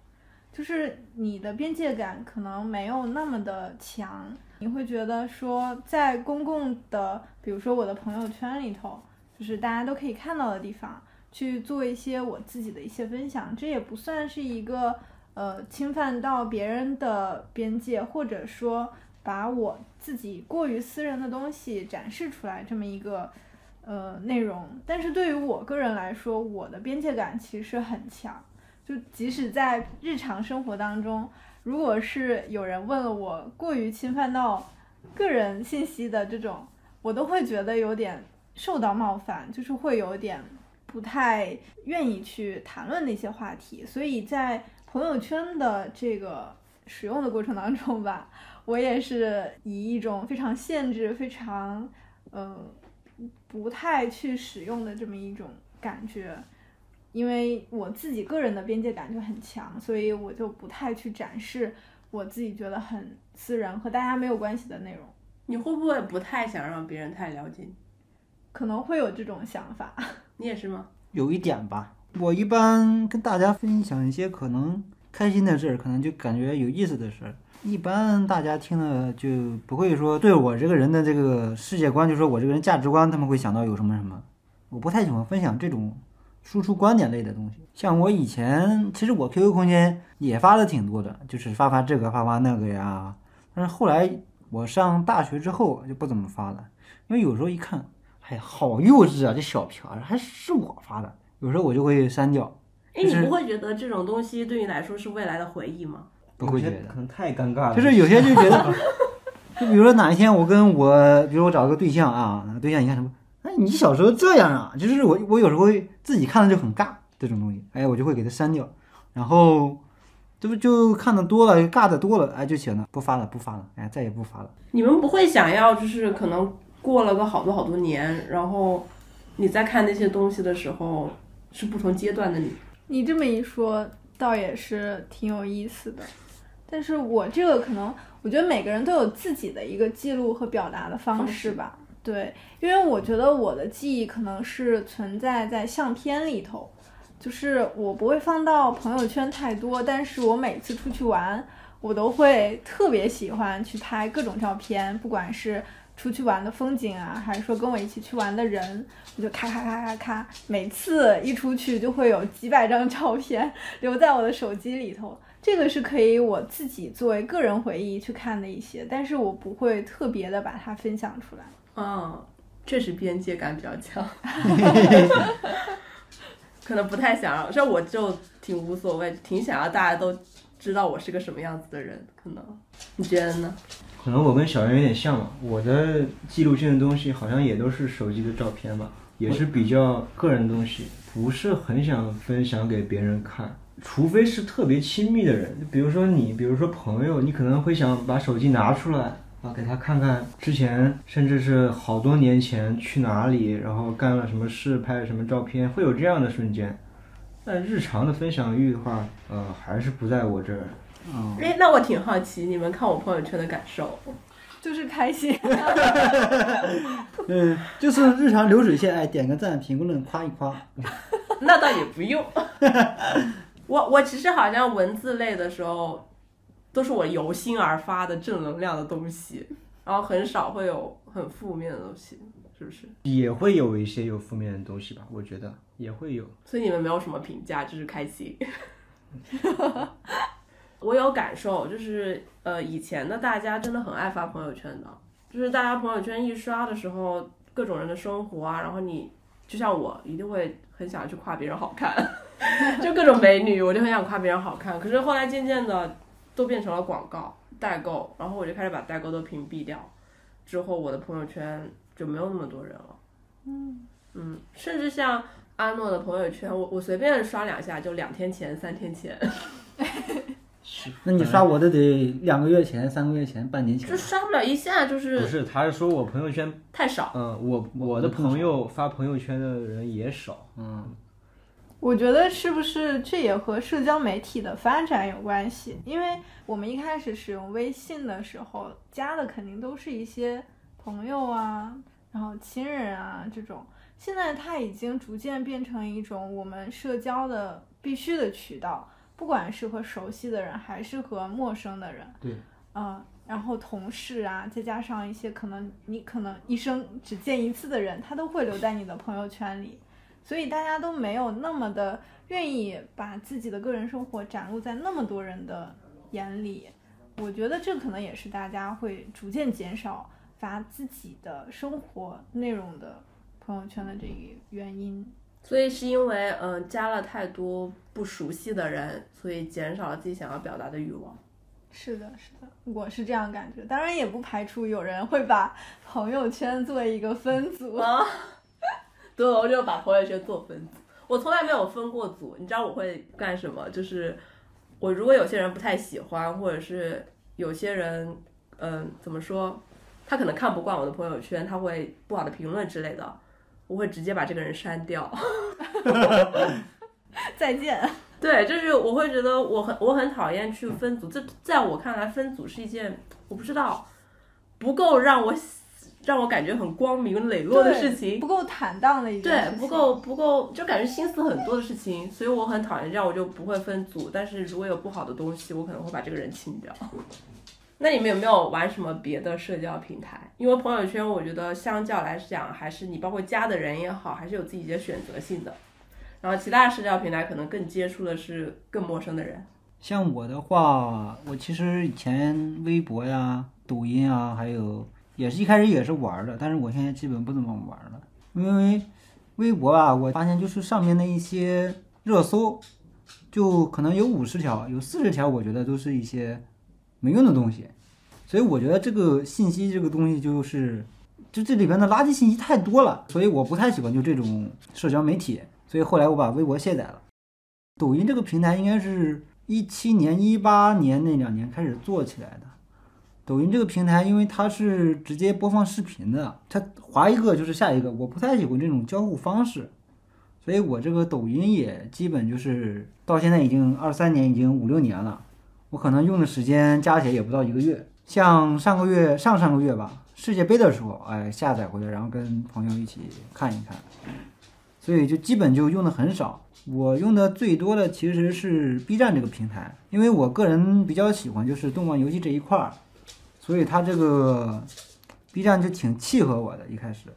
就是你的边界感可能没有那么的强，你会觉得说在公共的，比如说我的朋友圈里头，就是大家都可以看到的地方，去做一些我自己的一些分享，这也不算是一个呃侵犯到别人的边界，或者说把我自己过于私人的东西展示出来这么一个。呃，内容，但是对于我个人来说，我的边界感其实很强。就即使在日常生活当中，如果是有人问了我过于侵犯到个人信息的这种，我都会觉得有点受到冒犯，就是会有点不太愿意去谈论那些话题。所以在朋友圈的这个使用的过程当中吧，我也是以一种非常限制、非常嗯。不太去使用的这么一种感觉，因为我自己个人的边界感就很强，所以我就不太去展示我自己觉得很私人和大家没有关系的内容。你会不会不太想让别人太了解你？可能会有这种想法。<laughs> 你也是吗？有一点吧。我一般跟大家分享一些可能开心的事儿，可能就感觉有意思的事儿。一般大家听了就不会说对我这个人的这个世界观，就说我这个人价值观，他们会想到有什么什么。我不太喜欢分享这种输出观点类的东西。像我以前，其实我 QQ 空间也发的挺多的，就是发发这个发发那个呀。但是后来我上大学之后就不怎么发了，因为有时候一看，哎，好幼稚啊，这小屁孩还是我发的，有时候我就会删掉。哎，你不会觉得这种东西对你来说是未来的回忆吗？不会觉得，可能太尴尬了。就是有些就觉得，就比如说哪一天我跟我，比如我找个对象啊，对象你看什么？哎，你小时候这样啊？就是我我有时候自己看了就很尬这种东西，哎，我就会给他删掉。然后这不就看的多了，尬的多了，哎，就行了，不发了，不发了，哎，再也不发了。你们不会想要，就是可能过了个好多好多年，然后你再看那些东西的时候，是不同阶段的你。你这么一说，倒也是挺有意思的。但是我这个可能，我觉得每个人都有自己的一个记录和表达的方式吧。对，因为我觉得我的记忆可能是存在在相片里头，就是我不会放到朋友圈太多。但是我每次出去玩，我都会特别喜欢去拍各种照片，不管是出去玩的风景啊，还是说跟我一起去玩的人，我就咔咔咔咔咔，每次一出去就会有几百张照片 <laughs> 留在我的手机里头。这个是可以我自己作为个人回忆去看的一些，但是我不会特别的把它分享出来。嗯，确实边界感比较强，<laughs> 可能不太想要。像我就挺无所谓，挺想要大家都知道我是个什么样子的人。可能你觉得呢？可能我跟小袁有点像吧。我的记录性的东西好像也都是手机的照片吧，也是比较个人的东西，不是很想分享给别人看。除非是特别亲密的人，比如说你，比如说朋友，你可能会想把手机拿出来啊，给他看看之前，甚至是好多年前去哪里，然后干了什么事，拍了什么照片，会有这样的瞬间。但日常的分享欲的话，呃，还是不在我这儿。嗯，哎，那我挺好奇你们看我朋友圈的感受，就是开心。<laughs> 嗯，就是日常流水线，哎，点个赞，评个论，夸一夸。<laughs> 那倒也不用。<laughs> 我我其实好像文字类的时候，都是我由心而发的正能量的东西，然后很少会有很负面的东西，是不是？也会有一些有负面的东西吧，我觉得也会有。所以你们没有什么评价，就是开心。<laughs> 我有感受，就是呃，以前的大家真的很爱发朋友圈的，就是大家朋友圈一刷的时候，各种人的生活啊，然后你就像我，一定会很想去夸别人好看。<laughs> 就各种美女，我就很想夸别人好看。可是后来渐渐的，都变成了广告代购，然后我就开始把代购都屏蔽掉。之后我的朋友圈就没有那么多人了。嗯嗯，甚至像阿诺的朋友圈，我我随便刷两下，就两天前、三天前。<laughs> 是那你刷我的得两个月前、三个月前、半年前就。刷不了一下，就是不是是？他是说我朋友圈，太少。嗯，我我的朋友发朋友圈的人也少，嗯，我觉得是不是这也和社交媒体的发展有关系？因为我们一开始使用微信的时候，加的肯定都是一些朋友啊，然后亲人啊这种。现在它已经逐渐变成一种我们社交的必须的渠道，不管是和熟悉的人，还是和陌生的人。对，嗯，然后同事啊，再加上一些可能你可能一生只见一次的人，他都会留在你的朋友圈里。所以大家都没有那么的愿意把自己的个人生活展露在那么多人的眼里。我觉得这可能也是大家会逐渐减少发自己的生活内容的朋友圈的这个原因。所以是因为嗯、呃加了太多不熟悉的人，所以减少了自己想要表达的欲望。是的，是的，我是这样感觉。当然，也不排除有人会把朋友圈做一个分组。啊，<laughs> 对，我就把朋友圈做分组。我从来没有分过组，你知道我会干什么？就是我如果有些人不太喜欢，或者是有些人，嗯，怎么说，他可能看不惯我的朋友圈，他会不好的评论之类的，我会直接把这个人删掉。<laughs> 再见。对，就是我会觉得我很我很讨厌去分组，这在我看来分组是一件我不知道不够让我让我感觉很光明磊落的事情不。够坦荡的一件事，情。对不够不够，就感觉心思很多的事情，所以我很讨厌这样，我就不会分组。但是如果有不好的东西，我可能会把这个人清掉。那你们有没有玩什么别的社交平台？因为朋友圈，我觉得相较来讲，还是你包括加的人也好，还是有自己的选择性的。然后其他社交平台可能更接触的是更陌生的人。像我的话，我其实以前微博呀、抖音啊，还有也是一开始也是玩的，但是我现在基本不怎么玩了，因为微博啊，我发现就是上面的一些热搜，就可能有五十条，有四十条，我觉得都是一些没用的东西，所以我觉得这个信息这个东西就是，就这里边的垃圾信息太多了，所以我不太喜欢就这种社交媒体，所以后来我把微博卸载了。抖音这个平台应该是一七年、一八年那两年开始做起来的。抖音这个平台，因为它是直接播放视频的，它划一个就是下一个，我不太喜欢这种交互方式，所以我这个抖音也基本就是到现在已经二三年，已经五六年了，我可能用的时间加起来也不到一个月。像上个月、上上个月吧，世界杯的时候，哎，下载回来，然后跟朋友一起看一看，所以就基本就用的很少。我用的最多的其实是 B 站这个平台，因为我个人比较喜欢就是动漫游戏这一块儿，所以它这个 B 站就挺契合我的，一开始，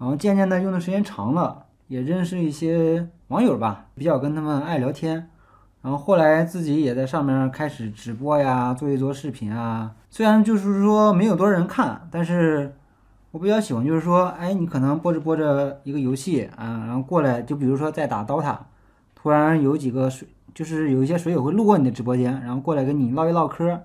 然后渐渐的用的时间长了，也认识一些网友吧，比较跟他们爱聊天，然后后来自己也在上面开始直播呀，做一做视频啊，虽然就是说没有多少人看，但是我比较喜欢就是说，哎，你可能播着播着一个游戏啊，然后过来，就比如说在打 DOTA。突然有几个水，就是有一些水友会路过你的直播间，然后过来跟你唠一唠嗑，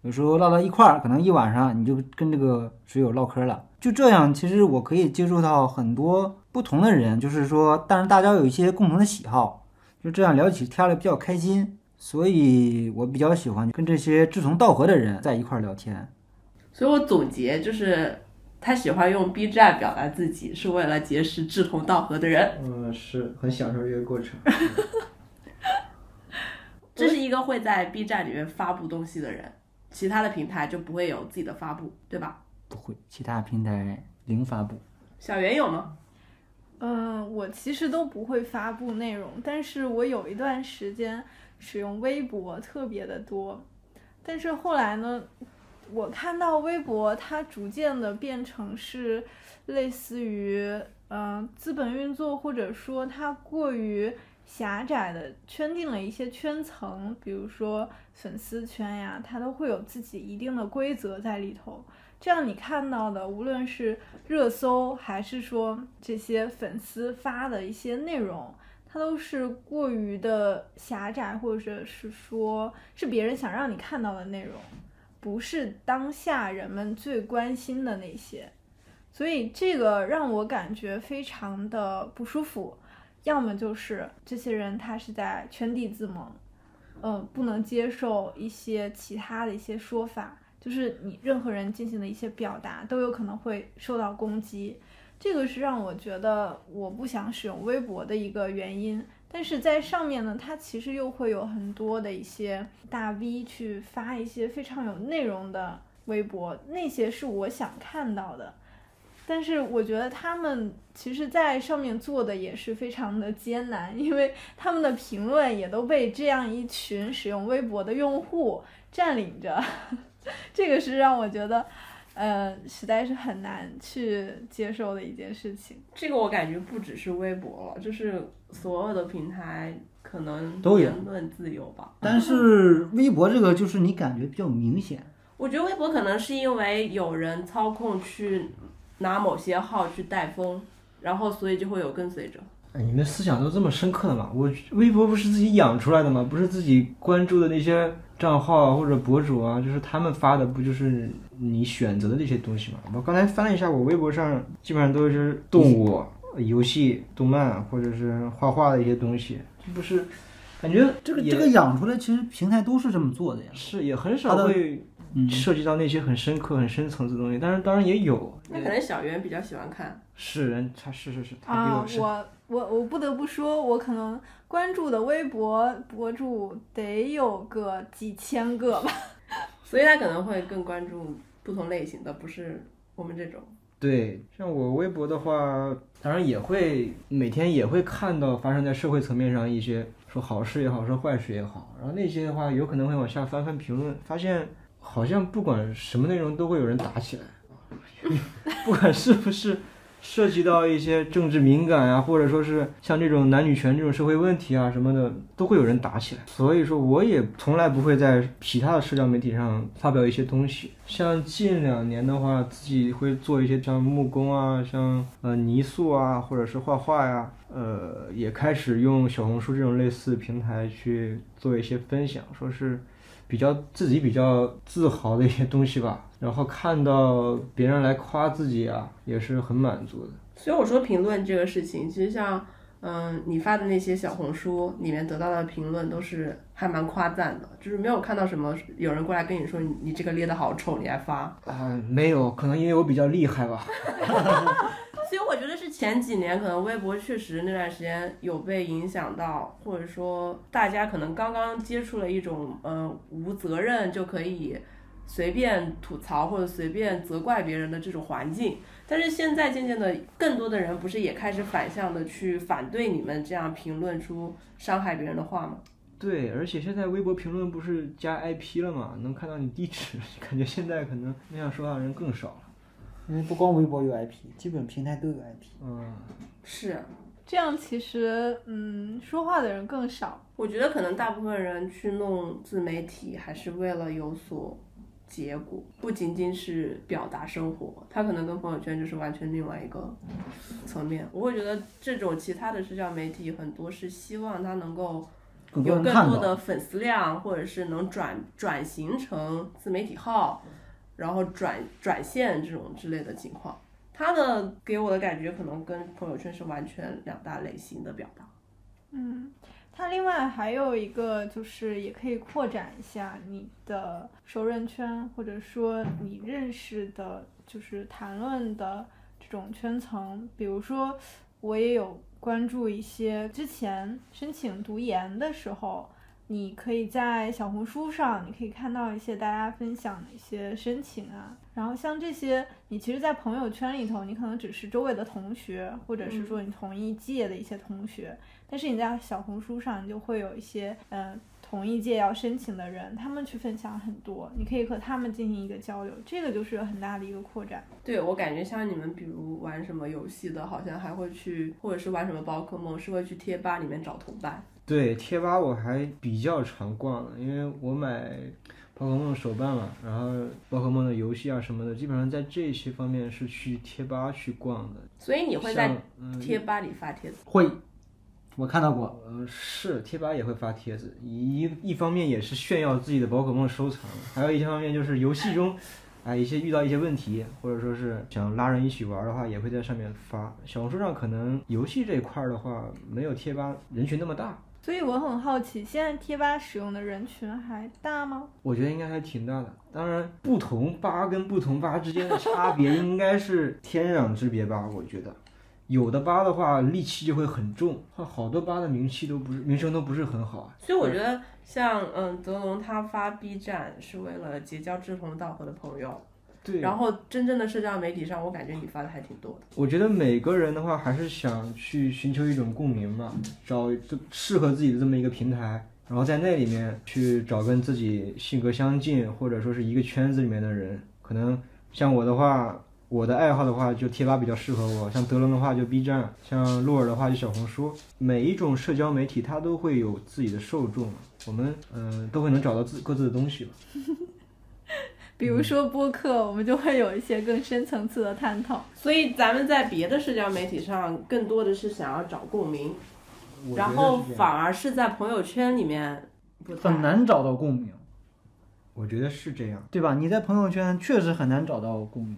有时候唠到一块儿，可能一晚上你就跟这个水友唠嗑了。就这样，其实我可以接触到很多不同的人，就是说，但是大家有一些共同的喜好，就这样聊起天来比较开心，所以我比较喜欢跟这些志同道合的人在一块儿聊天。所以我总结就是，他喜欢用 B 站表达自己，是为了结识志同道合的人。嗯，是很享受这个过程。<laughs> 这是一个会在 B 站里面发布东西的人，其他的平台就不会有自己的发布，对吧？不会，其他平台零发布。小袁有吗？嗯，我其实都不会发布内容，但是我有一段时间使用微博特别的多，但是后来呢，我看到微博它逐渐的变成是类似于嗯、资本运作，或者说它过于狭窄的圈定了一些圈层，比如说粉丝圈呀，它都会有自己一定的规则在里头。这样你看到的，无论是热搜还是说这些粉丝发的一些内容，它都是过于的狭窄，或者是说是别人想让你看到的内容，不是当下人们最关心的那些。所以这个让我感觉非常的不舒服，要么就是这些人他是在圈地自萌，嗯，不能接受一些其他的一些说法，就是你任何人进行的一些表达都有可能会受到攻击。这个是让我觉得我不想使用微博的一个原因。但是在上面呢，它其实又会有很多的一些大 V 去发一些非常有内容的微博，那些是我想看到的。但是我觉得他们其实，在上面做的也是非常的艰难，因为他们的评论也都被这样一群使用微博的用户占领着，<laughs> 这个是让我觉得，呃，实在是很难去接受的一件事情。这个我感觉不只是微博了，就是所有的平台可能都有言论自由吧。但是微博这个就是你感觉比较明显，我觉得微博可能是因为有人操控去拿某些号去带风，然后所以就会有跟随者。哎，你们思想都这么深刻的吗？我微博不是自己养出来的吗？不是自己关注的那些账号啊或者博主啊，就是他们发的，不就是你选择的那些东西吗？我刚才翻了一下，我微博上基本上都是动物、游戏、动漫或者是画画的一些东西，这不是感觉这个这个养出来，其实平台都是这么做的呀。是也很少会嗯，涉及到那些很深刻、很深层次的东西，但是当然也有，那可能小圆比较喜欢看，是人他是是是，他比啊我，是我我我不得不说，我可能关注的微博博主得有个几千个吧。<laughs> 所以他可能会更关注不同类型的，不是我们这种。对，像我微博的话，当然也会每天也会看到发生在社会层面上一些说好事也好，说坏事也好，然后那些的话有可能会往下翻翻评论，发现好像不管什么内容都会有人打起来，<laughs> 不管是不是涉及到一些政治敏感啊，或者说是像这种男女权这种社会问题啊什么的，都会有人打起来。所以说，我也从来不会在其他的社交媒体上发表一些东西。像近两年的话，自己会做一些像木工啊，像呃泥塑啊，或者是画画呀、呃，也开始用小红书这种类似平台去做一些分享，说是比较自己比较自豪的一些东西吧。<laughs> 然后看到别人来夸自己啊，也是很满足的。所以我说评论这个事情，其实像嗯你发的那些小红书里面得到的评论都是还蛮夸赞的，就是没有看到什么有人过来跟你说你你这个列的好丑，你还发。啊、没有，可能因为我比较厉害吧。<laughs> 前几年可能微博确实那段时间有被影响到，或者说大家可能刚刚接触了一种呃无责任就可以随便吐槽或者随便责怪别人的这种环境。但是现在渐渐的，更多的人不是也开始反向的去反对你们这样评论出伤害别人的话吗？对，而且现在微博评论不是加 IP 了嘛，能看到你地址，<laughs> 感觉现在可能那样说话的人更少。因为不光微博有 IP，基本平台都有 IP。嗯，是，这样其实，嗯，说话的人更少。我觉得可能大部分人去弄自媒体，还是为了有所结果，不仅仅是表达生活，他可能跟朋友圈就是完全另外一个层面。我会觉得这种其他的社交媒体很多是希望他能够有更多的粉丝量，或者是能转转型成自媒体号，然后转转线这种之类的情况。他的给我的感觉可能跟朋友圈是完全两大类型的表达。嗯，它另外还有一个就是，也可以扩展一下你的熟人圈，或者说你认识的，就是谈论的这种圈层。比如说，我也有关注一些之前申请读研的时候，你可以在小红书上，你可以看到一些大家分享的一些申请啊。然后像这些，你其实，在朋友圈里头，你可能只是周围的同学，或者是说你同一届的一些同学。但是你在小红书上，你就会有一些呃同一届要申请的人，他们去分享很多，你可以和他们进行一个交流，这个就是有很大的一个扩展。对我感觉像你们，比如玩什么游戏的，好像还会去，或者是玩什么宝可梦，是会去贴吧里面找同伴。对，贴吧我还比较常逛的，因为我买宝可梦手办嘛，然后宝可梦的游戏啊什么的，基本上在这些方面是去贴吧去逛的。所以你会在嗯贴吧里发帖子。会，我看到过。呃，是贴吧也会发帖子，一一方面也是炫耀自己的宝可梦收藏，还有一方面就是游戏中，啊一些遇到一些问题，或者说是想拉人一起玩的话，也会在上面发。小红书上可能游戏这一块儿的话，没有贴吧人群那么大。所以我很好奇，现在贴吧使用的人群还大吗？我觉得应该还挺大的。当然，不同吧跟不同吧之间的差别应该是天壤之别吧？我觉得，有的吧的话戾气就会很重，好多吧的名气都不是名声都不是很好啊。所以我觉得像嗯德龙他发 B 站是为了结交志同道合的朋友，对，然后真正的社交媒体上，我感觉你发的还挺多的。我觉得每个人的话还是想去寻求一种共鸣嘛，找就适合自己的这么一个平台，然后在那里面去找跟自己性格相近或者说是一个圈子里面的人。可能像我的话，我的爱好的话就贴吧比较适合我，像德伦的话就 B 站，像洛尔的话就小红书。每一种社交媒体它都会有自己的受众，我们嗯、呃都会能找到自各自的东西吧。比如说播客，我们就会有一些更深层次的探讨。所以咱们在别的社交媒体上，更多的是想要找共鸣，然后反而是在朋友圈里面很。难找到共鸣，我觉得是这样。对吧？你在朋友圈确实很难找到共鸣，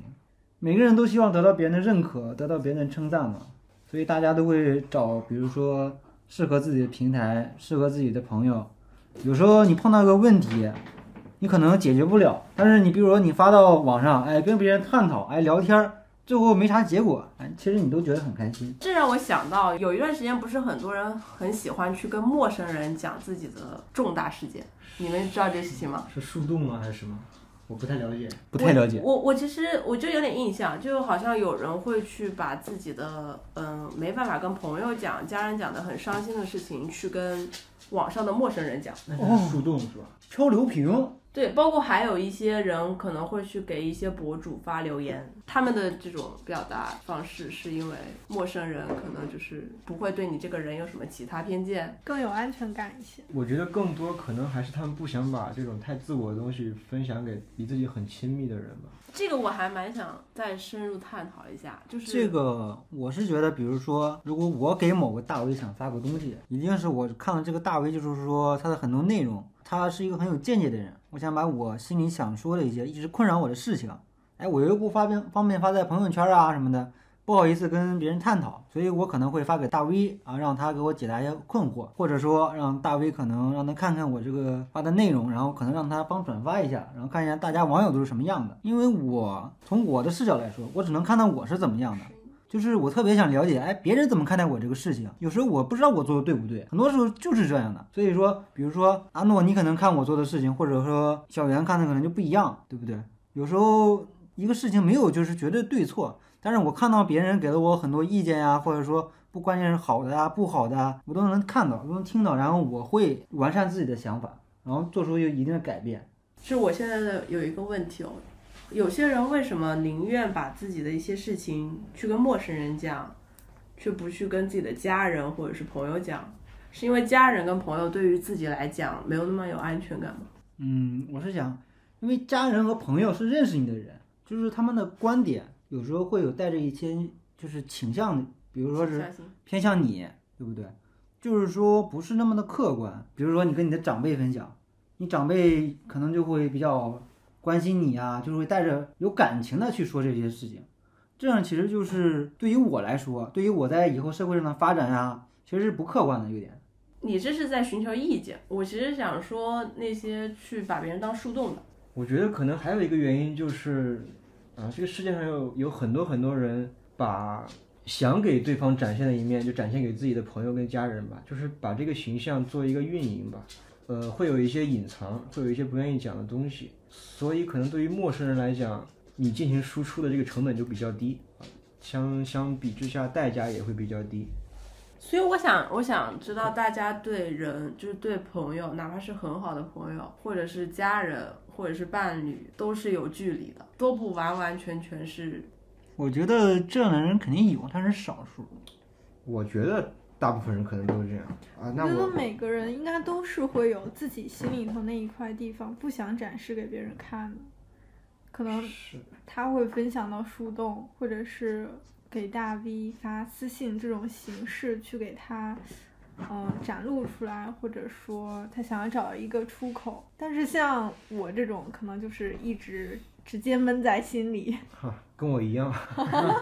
每个人都希望得到别人的认可，得到别人的称赞嘛，所以大家都会找，比如说适合自己的平台，适合自己的朋友。有时候你碰到一个问题，你可能解决不了，但是你比如说你发到网上，哎，跟别人探讨，哎，聊天儿，最后没啥结果，哎，其实你都觉得很开心。这让我想到，有一段时间不是很多人很喜欢去跟陌生人讲自己的重大事件，你们知道这事情吗？是树洞吗还是什么？我不太了解。不太了解，我我其实我就有点印象，就好像有人会去把自己的嗯没办法跟朋友讲、家人讲的很伤心的事情，去跟网上的陌生人讲。那哦是树洞是吧？漂流瓶，对，包括还有一些人可能会去给一些博主发留言，他们的这种表达方式是因为陌生人可能就是不会对你这个人有什么其他偏见。更有安全感一些。我觉得更多可能还是他们不想把这种太自我的东西分享给离自己很亲密的人吧。这个我还蛮想再深入探讨一下，就是这个我是觉得，比如说，如果我给某个大 V 想发个东西，一定是我看了这个大 V，就是说他的很多内容，他是一个很有见解的人，我想把我心里想说的一些一直困扰我的事情，哎，我又不发便方便发在朋友圈啊什么的，不好意思跟别人探讨，所以我可能会发给大 V 啊，让他给我解答一些困惑，或者说让大 V 可能让他看看我这个发的内容，然后可能让他帮转发一下，然后看一下大家网友都是什么样的。因为我从我的视角来说，我只能看到我是怎么样的。就是我特别想了解，哎，别人怎么看待我这个事情？有时候我不知道我做的对不对，很多时候就是这样的。所以说，比如说阿诺，你可能看我做的事情，或者说小袁看的可能就不一样，对不对？有时候一个事情没有就是绝对对错，但是我看到别人给了我很多意见呀，或者说不关键是好的啊、不好的啊，我都能看到，都能听到，然后我会完善自己的想法，然后做出有一定的改变。是我现在的有一个问题哦，有些人为什么宁愿把自己的一些事情去跟陌生人讲，却不去跟自己的家人或者是朋友讲？是因为家人跟朋友对于自己来讲没有那么有安全感吗？嗯，我是想，因为家人和朋友是认识你的人，就是他们的观点有时候会有带着一些就是倾向的，比如说是偏向你，对不对？就是说不是那么的客观。比如说你跟你的长辈分享，你长辈可能就会比较关心你啊，就是会带着有感情的去说这些事情。这样其实就是对于我来说，对于我在以后社会上的发展啊、其实是不客观的，有点。你这是在寻求意见，我其实想说那些去把别人当树洞的，我觉得可能还有一个原因就是，啊，这个世界上有有很多很多人把想给对方展现的一面就展现给自己的朋友跟家人吧，就是把这个形象做一个运营吧。呃，会有一些隐藏，会有一些不愿意讲的东西，所以可能对于陌生人来讲，你进行输出的这个成本就比较低，啊相相比之下代价也会比较低。所以我想，我想知道大家对人，就是对朋友，哪怕是很好的朋友，或者是家人，或者是伴侣，都是有距离的，都不完完全全是我觉得这样的人肯定有，但是少数。我觉得大部分人可能都是这样啊。那我觉得每个人应该都是会有自己心里头那一块地方不想展示给别人看的，可能是他会分享到树洞，或者是给大 V 发私信这种形式去给他，嗯、展露出来，或者说他想要找一个出口。但是像我这种，可能就是一直直接闷在心里。哈跟我一样。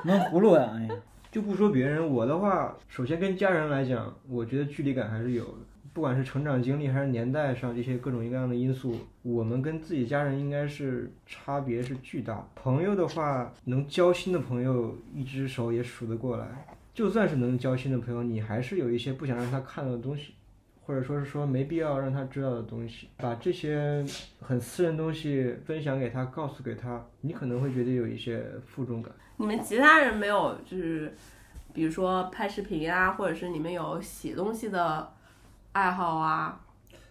闷葫芦呀、哎呀，就不说别人，我的话，首先跟家人来讲，我觉得距离感还是有的。不管是成长经历还是年代上这些各种各样的因素，我们跟自己家人应该是差别是巨大。朋友的话，能交心的朋友一只手也数得过来。就算是能交心的朋友，你还是有一些不想让他看到的东西，或者说是说没必要让他知道的东西。把这些很私人东西分享给他，告诉给他，你可能会觉得有一些负重感。你们其他人没有就是，比如说拍视频啊，或者是你们有写东西的爱好啊，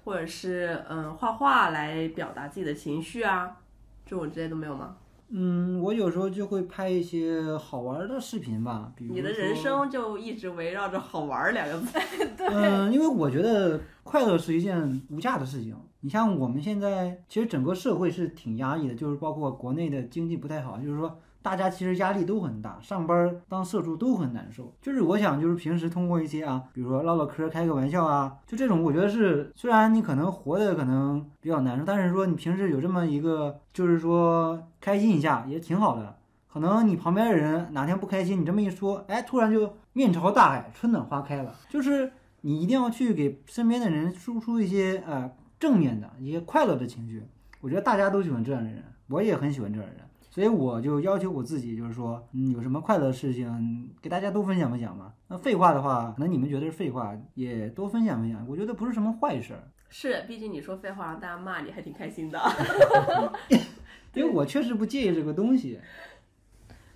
或者是嗯画画来表达自己的情绪啊，这种之类都没有吗？嗯，我有时候就会拍一些好玩的视频吧，比如你的人生就一直围绕着“好玩儿”两个字。<laughs> <laughs> 嗯，因为我觉得快乐是一件无价的事情。你像我们现在，其实整个社会是挺压抑的，就是包括国内的经济不太好，就是说大家其实压力都很大，上班当社畜都很难受。就是我想，就是平时通过一些啊，比如说唠唠嗑、开个玩笑啊，就这种，我觉得是虽然你可能活得可能比较难受，但是说你平时有这么一个，就是说开心一下也挺好的。可能你旁边的人哪天不开心，你这么一说，哎，突然就面朝大海，春暖花开了。就是你一定要去给身边的人输出一些呃正面的一些快乐的情绪。我觉得大家都喜欢这样的人，我也很喜欢这样的人，所以我就要求我自己，就是说，嗯，有什么快乐的事情给大家多分享分享嘛。那废话的话，可能你们觉得是废话，也多分享分享，我觉得不是什么坏事儿。是，毕竟你说废话让大家骂你，还挺开心的。<laughs> <laughs> 因为我确实不介意这个东西。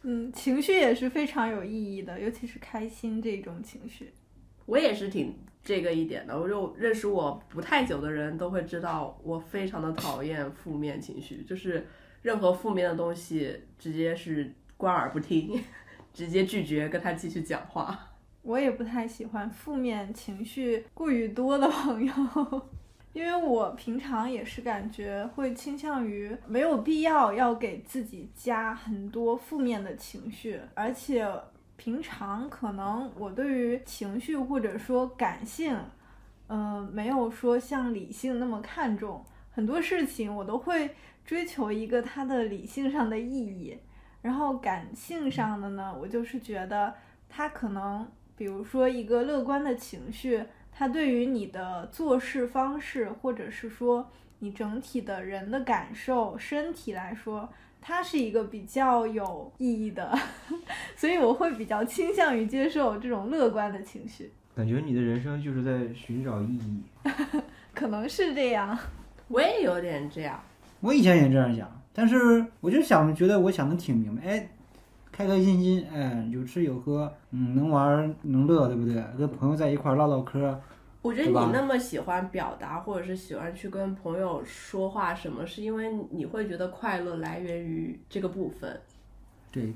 嗯，情绪也是非常有意义的，尤其是开心这种情绪。我也是挺这个一点的，我就认识我不太久的人都会知道，我非常的讨厌负面情绪，就是任何负面的东西直接是关耳不听，<laughs> 直接拒绝跟他继续讲话。我也不太喜欢负面情绪过于多的朋友，<laughs> 因为我平常也是感觉会倾向于没有必要要给自己加很多负面的情绪，而且平常可能我对于情绪或者说感性，嗯、没有说像理性那么看重，很多事情我都会追求一个它的理性上的意义，然后感性上的呢，我就是觉得它可能。比如说一个乐观的情绪，它对于你的做事方式，或者是说你整体的人的感受、身体来说，它是一个比较有意义的，<laughs> 所以我会比较倾向于接受这种乐观的情绪，感觉你的人生就是在寻找意义。<laughs> 可能是这样。我也有点这样，我以前也这样想，但是我就想，觉得我想的挺明白，哎，开开心心，哎，有吃有喝，嗯，能玩儿能乐，对不对？跟朋友在一块儿唠唠嗑，我觉得你那么喜欢表达，或者是喜欢去跟朋友说话什么，是因为你会觉得快乐来源于这个部分。对，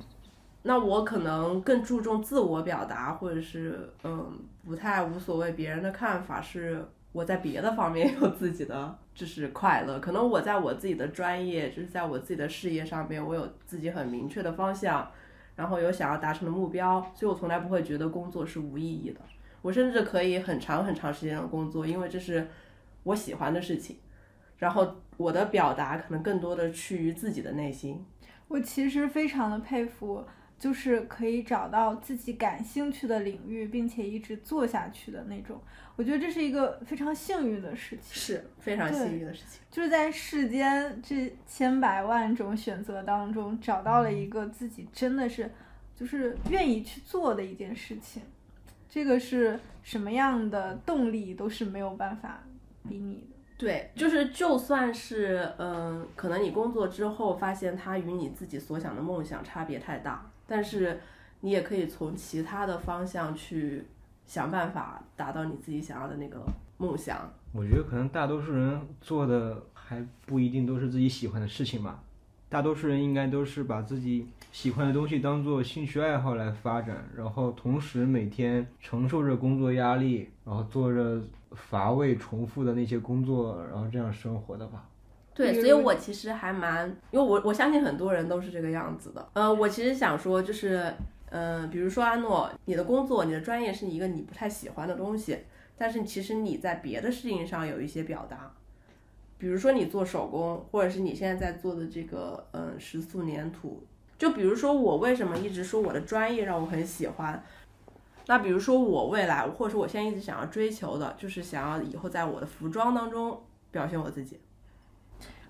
那我可能更注重自我表达，或者是嗯，不太无所谓别人的看法，是我在别的方面 <laughs> 有自己的就是快乐。可能我在我自己的专业，就是在我自己的事业上面，我有自己很明确的方向，然后有想要达成的目标，所以我从来不会觉得工作是无意义的。我甚至可以很长很长时间的工作，因为这是我喜欢的事情。然后我的表达可能更多的趋于自己的内心。我其实非常的佩服，就是可以找到自己感兴趣的领域，并且一直做下去的那种。我觉得这是一个非常幸运的事情。是非常幸运的事情。就是在世间这千百万种选择当中，找到了一个自己真的是就是愿意去做的一件事情，这个是什么样的动力都是没有办法比拟的。对，就是就算是嗯，可能你工作之后发现它与你自己所想的梦想差别太大，但是你也可以从其他的方向去想办法达到你自己想要的那个梦想。我觉得可能大多数人做的还不一定都是自己喜欢的事情吧，大多数人应该都是把自己喜欢的东西当做兴趣爱好来发展，然后同时每天承受着工作压力，然后做着乏味重复的那些工作，然后这样生活的吧。对，所以我其实还蛮，因为我我相信很多人都是这个样子的。呃，我其实想说，就是，嗯、比如说阿诺，你的工作、你的专业是一个你不太喜欢的东西，但是其实你在别的事情上有一些表达，比如说你做手工，或者是你现在在做的这个，嗯、食塑粘土。就比如说我为什么一直说我的专业让我很喜欢，那比如说我未来，或者说我现在一直想要追求的，就是想要以后在我的服装当中表现我自己。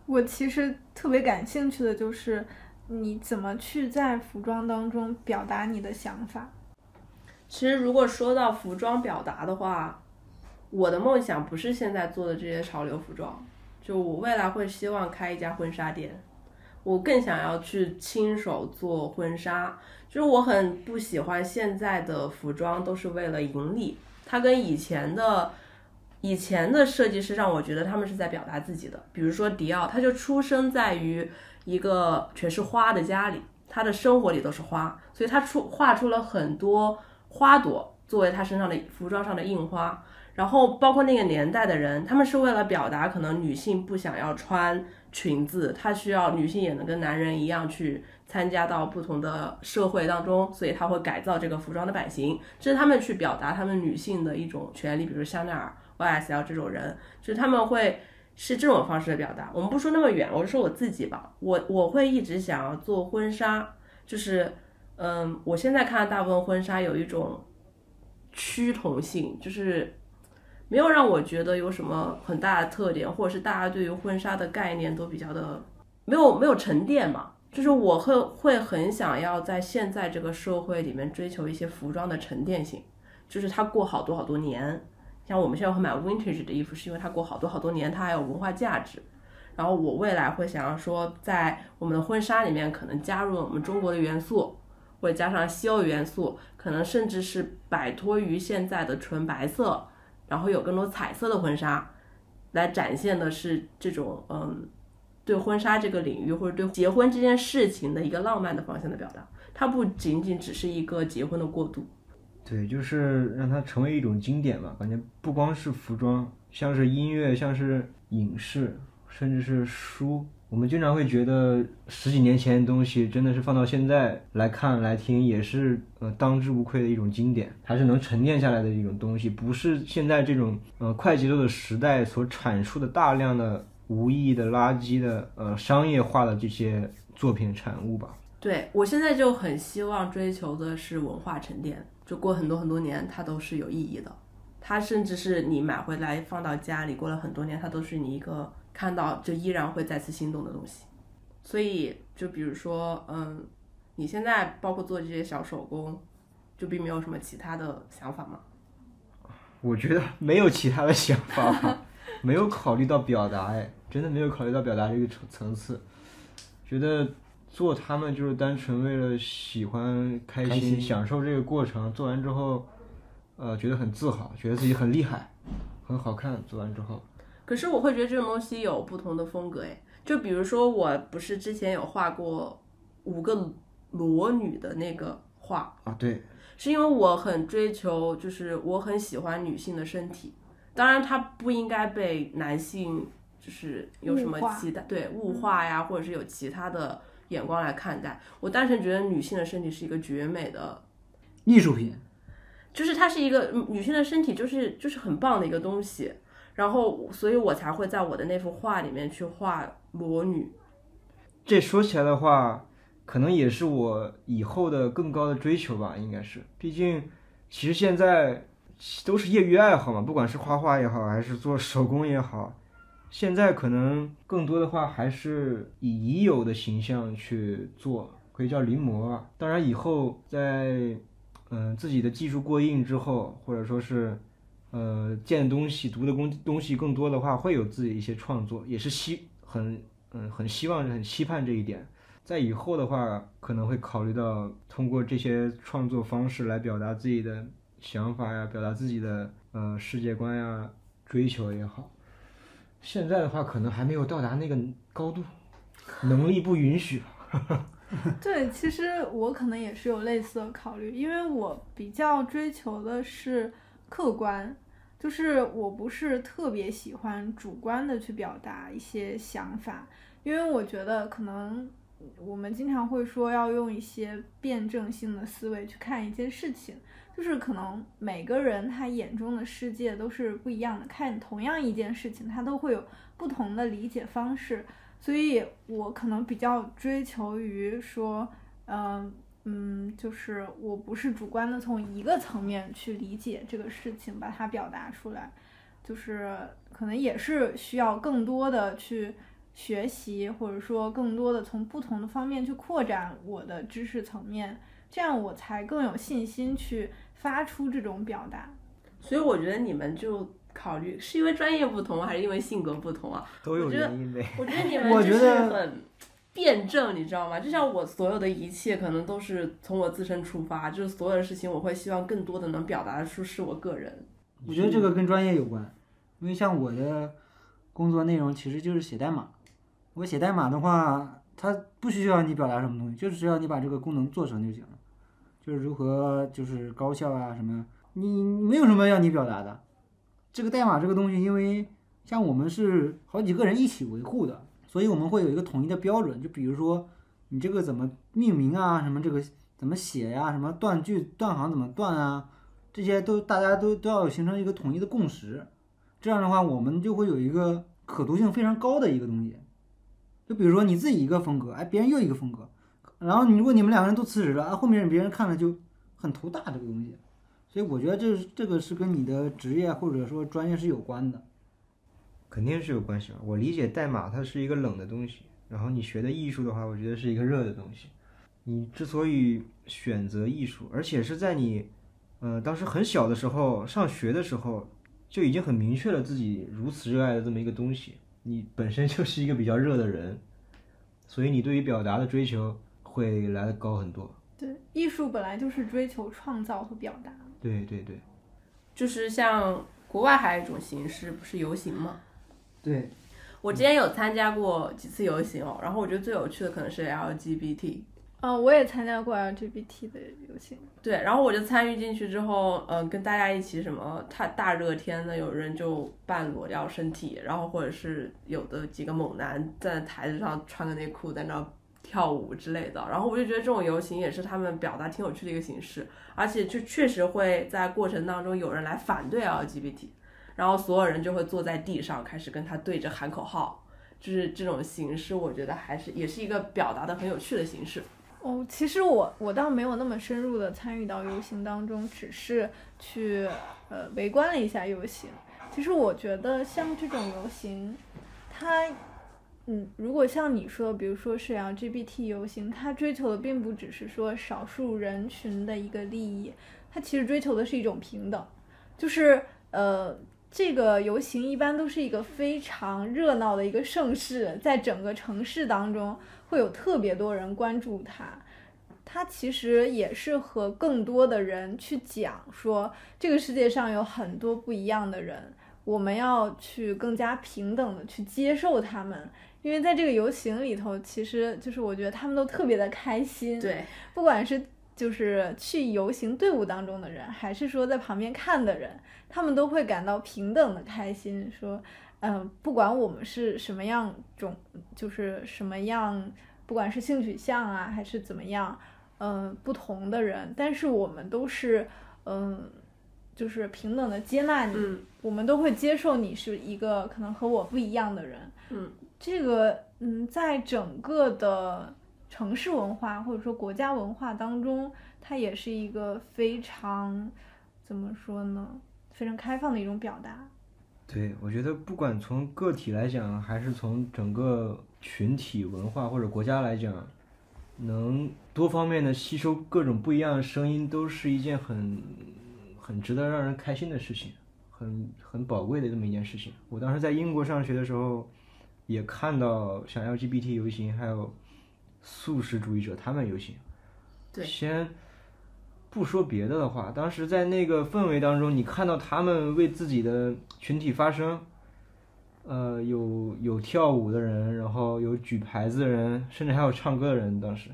我其实特别感兴趣的就是你怎么去在服装当中表达你的想法。其实如果说到服装表达的话，我的梦想不是现在做的这些潮流服装，就我未来会希望开一家婚纱店，我更想要去亲手做婚纱。就是我很不喜欢现在的服装都是为了盈利，它跟以前的以前的设计师让我觉得他们是在表达自己的。比如说迪奥，他就出生在于一个全是花的家里，他的生活里都是花，所以他出画出了很多花朵作为他身上的服装上的印花。然后包括那个年代的人，他们是为了表达可能女性不想要穿裙子，她需要女性也能跟男人一样去参加到不同的社会当中，所以他会改造这个服装的版型，这是他们去表达他们女性的一种权利。比如香奈儿、YSL 这种人，就是他们会是这种方式的表达。我们不说那么远，我就说我自己吧，我我会一直想要做婚纱，就是嗯，我现在看大部分婚纱有一种趋同性，就是。没有让我觉得有什么很大的特点，或者是大家对于婚纱的概念都比较的没有没有沉淀嘛。就是我会会很想要在现在这个社会里面追求一些服装的沉淀性，就是它过好多好多年。像我们现在会买 vintage 的衣服，是因为它过好多好多年，它还有文化价值。然后我未来会想要说，在我们的婚纱里面可能加入我们中国的元素，或者加上西欧元素，可能甚至是摆脱于现在的纯白色。然后有更多彩色的婚纱，来展现的是这种嗯，对婚纱这个领域或者对结婚这件事情的一个浪漫的方向的表达。它不仅仅只是一个结婚的过渡，对，就是让它成为一种经典吧。感觉不光是服装，像是音乐，像是影视，甚至是书。我们经常会觉得十几年前的东西真的是放到现在来看来听也是呃当之无愧的一种经典，还是能沉淀下来的一种东西，不是现在这种呃快节奏的时代所阐述的大量的无意义的垃圾的呃商业化的这些作品产物吧。对我现在就很希望追求的是文化沉淀，就过很多很多年它都是有意义的，它甚至是你买回来放到家里过了很多年，它都是你一个。看到就依然会再次心动的东西，所以就比如说，嗯，你现在包括做这些小手工，就并没有什么其他的想法吗？我觉得没有其他的想法，<laughs> 没有考虑到表达，哎，真的没有考虑到表达这个层层次，觉得做他们就是单纯为了喜欢、开心、享受这个过程，做完之后，呃，觉得很自豪，觉得自己很厉害，很好看，做完之后。可是我会觉得这种东西有不同的风格诶，就比如说我不是之前有画过五个裸女的那个画啊，对，是因为我很追求，就是我很喜欢女性的身体，当然它不应该被男性就是有什么期待，对物化呀，或者是有其他的眼光来看待。我单纯觉得女性的身体是一个绝美的艺术品，就是它是一个女性的身体，就是就是很棒的一个东西。然后，所以我才会在我的那幅画里面去画裸女。这说起来的话，可能也是我以后的更高的追求吧，应该是。毕竟，其实现在都是业余爱好嘛，不管是画画也好，还是做手工也好，现在可能更多的话还是以已有的形象去做，可以叫临摹啊。当然，以后在嗯自己的技术过硬之后，或者说是。呃，见东西、读的东东西更多的话，会有自己一些创作，也是希很嗯很希望、很期盼这一点。在以后的话，可能会考虑到通过这些创作方式来表达自己的想法呀，表达自己的呃世界观呀、追求也好。现在的话，可能还没有到达那个高度，能力不允许。<laughs> 对，其实我可能也是有类似的考虑，因为我比较追求的是。客观，就是我不是特别喜欢主观的去表达一些想法，因为我觉得可能我们经常会说要用一些辩证性的思维去看一件事情，就是可能每个人他眼中的世界都是不一样的，看同样一件事情，他都会有不同的理解方式，所以我可能比较追求于说，嗯，嗯，就是我不是主观的从一个层面去理解这个事情，把它表达出来，就是可能也是需要更多的去学习，或者说更多的从不同的方面去扩展我的知识层面，这样我才更有信心去发出这种表达。所以我觉得你们就考虑是因为专业不同，还是因为性格不同啊？都有原因呗。我觉得你们就是我觉得很辩证，你知道吗？就像我所有的一切，可能都是从我自身出发，就是所有的事情，我会希望更多的能表达出是我个人。我觉得这个跟专业有关，因为像我的工作内容其实就是写代码。我写代码的话，它不需要你表达什么东西，就是只要你把这个功能做成就行了。就是如何就是高效啊什么，你没有什么要你表达的。这个代码这个东西，因为像我们是好几个人一起维护的，所以我们会有一个统一的标准。就比如说你这个怎么命名啊，什么这个怎么写呀、什么断句断行怎么断啊，这些都大家都都要形成一个统一的共识。这样的话，我们就会有一个可读性非常高的一个东西。就比如说你自己一个风格，哎，别人又一个风格，然后你如果你们两个人都辞职了，啊，后面别人看了就很头大这个东西。所以我觉得这这个是跟你的职业或者说专业是有关的。肯定是有关系。我理解代码它是一个冷的东西，然后你学的艺术的话，我觉得是一个热的东西。你之所以选择艺术，而且是在你，呃，当时很小的时候上学的时候，就已经很明确了自己如此热爱的这么一个东西。你本身就是一个比较热的人，所以你对于表达的追求会来的高很多。对，艺术本来就是追求创造和表达。对对对，就是像国外还有一种形式，不是游行吗？对，我之前有参加过几次游行哦，然后我觉得最有趣的可能是 LGBT。嗯、我也参加过 LGBT 的游行。对，然后我就参与进去之后，嗯、跟大家一起什么，大大热天的，有人就半裸掉身体，然后或者是有的几个猛男站在台子上穿个内裤在那儿跳舞之类的，然后我就觉得这种游行也是他们表达挺有趣的一个形式，而且就确实会在过程当中有人来反对 LGBT，然后所有人就会坐在地上开始跟他对着喊口号，就是这种形式，我觉得还是也是一个表达的很有趣的形式。哦，其实我我倒没有那么深入的参与到游行当中，只是去呃围观了一下游行。其实我觉得像这种游行，它嗯，如果像你说，比如说是 LGBT 游行，它追求的并不只是说少数人群的一个利益，它其实追求的是一种平等，就是呃。这个游行一般都是一个非常热闹的一个盛事，在整个城市当中会有特别多人关注它。它其实也是和更多的人去讲说，这个世界上有很多不一样的人，我们要去更加平等的去接受他们。因为在这个游行里头，其实就是我觉得他们都特别的开心，对，不管是就是去游行队伍当中的人，还是说在旁边看的人，他们都会感到平等的开心。说，嗯、不管我们是什么样种，就是什么样，不管是性取向啊，还是怎么样，嗯、不同的人，但是我们都是，嗯、就是平等的接纳你，嗯我们都会接受你是一个可能和我不一样的人。嗯，这个嗯，在整个的城市文化或者说国家文化当中，它也是一个非常怎么说呢，非常开放的一种表达。对，我觉得不管从个体来讲，还是从整个群体文化或者国家来讲，能多方面的吸收各种不一样的声音，都是一件很很值得让人开心的事情，很很宝贵的这么一件事情。我当时在英国上学的时候，也看到像 LGBT 游行，还有素食主义者他们游行。对先不说别的的话，当时在那个氛围当中，你看到他们为自己的群体发声，呃，有有跳舞的人，然后有举牌子的人，甚至还有唱歌的人。当时，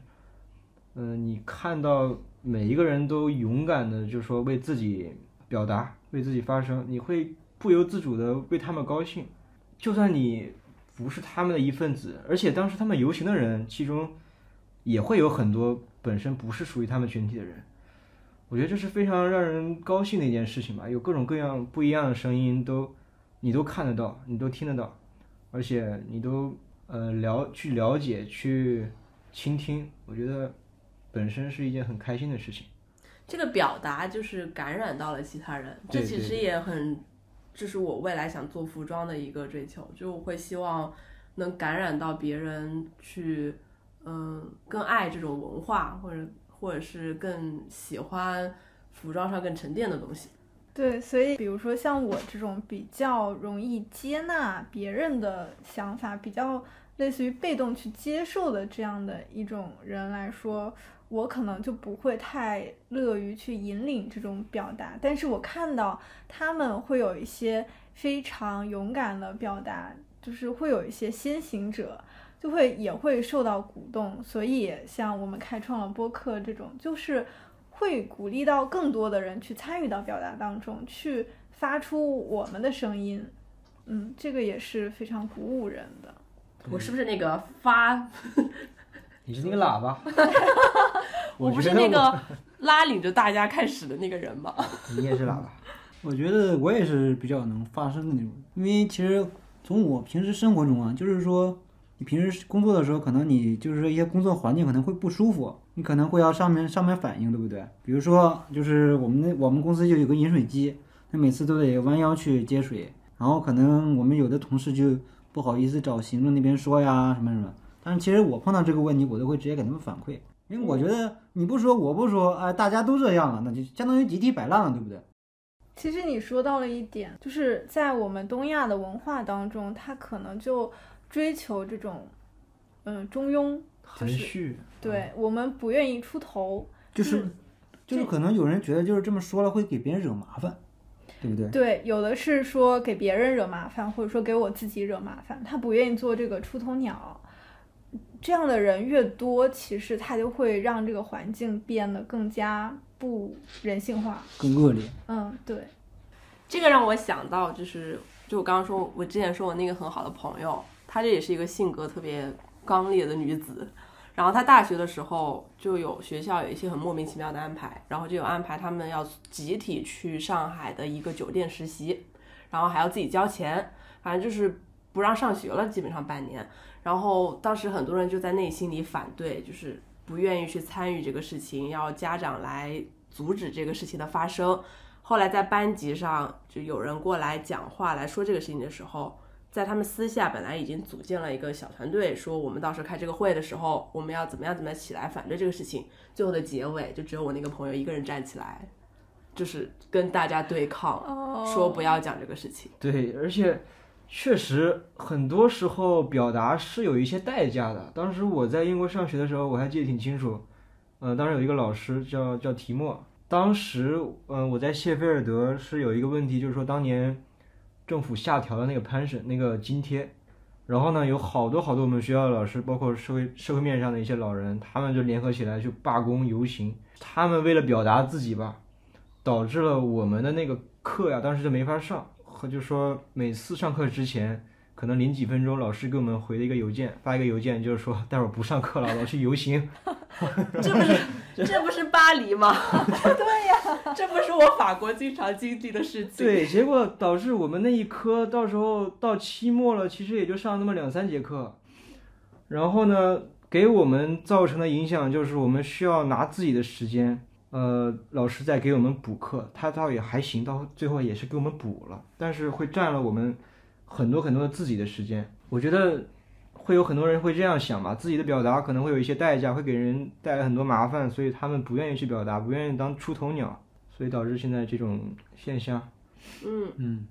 嗯、你看到每一个人都勇敢的，就是说为自己表达，为自己发声，你会不由自主的为他们高兴。就算你不是他们的一份子，而且当时他们游行的人，其中也会有很多本身不是属于他们群体的人。我觉得这是非常让人高兴的一件事情吧，有各种各样不一样的声音都，你都看得到，你都听得到，而且你都呃了去了解去倾听，我觉得本身是一件很开心的事情。这个表达就是感染到了其他人，这其实也很，这是我未来想做服装的一个追求，就我会希望能感染到别人去，嗯，更爱这种文化，或者或者是更喜欢服装上更沉淀的东西。对，所以比如说像我这种比较容易接纳别人的想法，比较类似于被动去接受的这样的一种人来说，我可能就不会太乐于去引领这种表达。但是我看到他们会有一些非常勇敢的表达，就是会有一些先行者。就会也会受到鼓动，所以像我们开创了播客这种，就是会鼓励到更多的人去参与到表达当中，去发出我们的声音。嗯，这个也是非常鼓舞人的。我是不是那个发？你是那个喇叭，<laughs> <laughs> 我不是那个 <laughs> 拉领着大家开始的那个人吗？<laughs> 你也是喇叭。我觉得我也是比较能发声的那种，因为其实从我平时生活中啊，就是说你平时工作的时候，可能你就是说一些工作环境可能会不舒服，你可能会要上面上面反映，对不对？比如说就是我们那我们公司就有个饮水机，那每次都得弯腰去接水，然后可能我们有的同事就不好意思找行政那边说呀什么什么，但是其实我碰到这个问题，我都会直接给他们反馈，因为我觉得你不说我不说，哎，大家都这样了，那就相当于集体摆烂了，对不对？其实你说到了一点，就是在我们东亚的文化当中，他可能就追求这种，嗯，中庸，就是含蓄，对我们不愿意出头，就是就是可能有人觉得就是这么说了会给别人惹麻烦，对不对？对，有的是说给别人惹麻烦，或者说给我自己惹麻烦，他不愿意做这个出头鸟。这样的人越多，其实他就会让这个环境变得更加不人性化。更恶劣。嗯，对，这个让我想到，就是就我刚刚说，我之前说我那个很好的朋友，她这也是一个性格特别刚烈的女子。然后她大学的时候就有学校有一些很莫名其妙的安排，然后就有安排他们要集体去上海的一个酒店实习，然后还要自己交钱，反正就是不让上学了，基本上半年。然后当时很多人就在内心里反对，就是不愿意去参与这个事情，要家长来阻止这个事情的发生。后来在班级上就有人过来讲话来说这个事情的时候，在他们私下本来已经组建了一个小团队，说我们到时候开这个会的时候，我们要怎么样怎么样起来反对这个事情。最后的结尾就只有我那个朋友一个人站起来，就是跟大家对抗，哦说不要讲这个事情。对，而且确实很多时候表达是有一些代价的。当时我在英国上学的时候，我还记得挺清楚。呃，当时有一个老师叫叫提莫，当时呃我在谢菲尔德是有一个问题，就是说当年政府下调了那个 pension 那个津贴，然后呢有好多好多我们学校的老师，包括社会社会面上的一些老人，他们就联合起来去罢工游行。他们为了表达自己吧，导致了我们的那个课呀，当时就没法上。和就说每次上课之前，可能临几分钟，老师给我们回了一个邮件，发一个邮件，就是说待会儿不上课了，我要去游行。<laughs> 这不是这不是巴黎吗？<laughs> 对呀、<laughs> 这不是我法国经常经历的事情。对，结果导致我们那一科到时候到期末了，其实也就上那么两三节课。然后呢，给我们造成的影响就是我们需要拿自己的时间，呃，老师在给我们补课，他倒也还行，到最后也是给我们补了，但是会占了我们很多很多的自己的时间。我觉得会有很多人会这样想吧，自己的表达可能会有一些代价，会给人带来很多麻烦，所以他们不愿意去表达，不愿意当出头鸟，所以导致现在这种现象。嗯，嗯，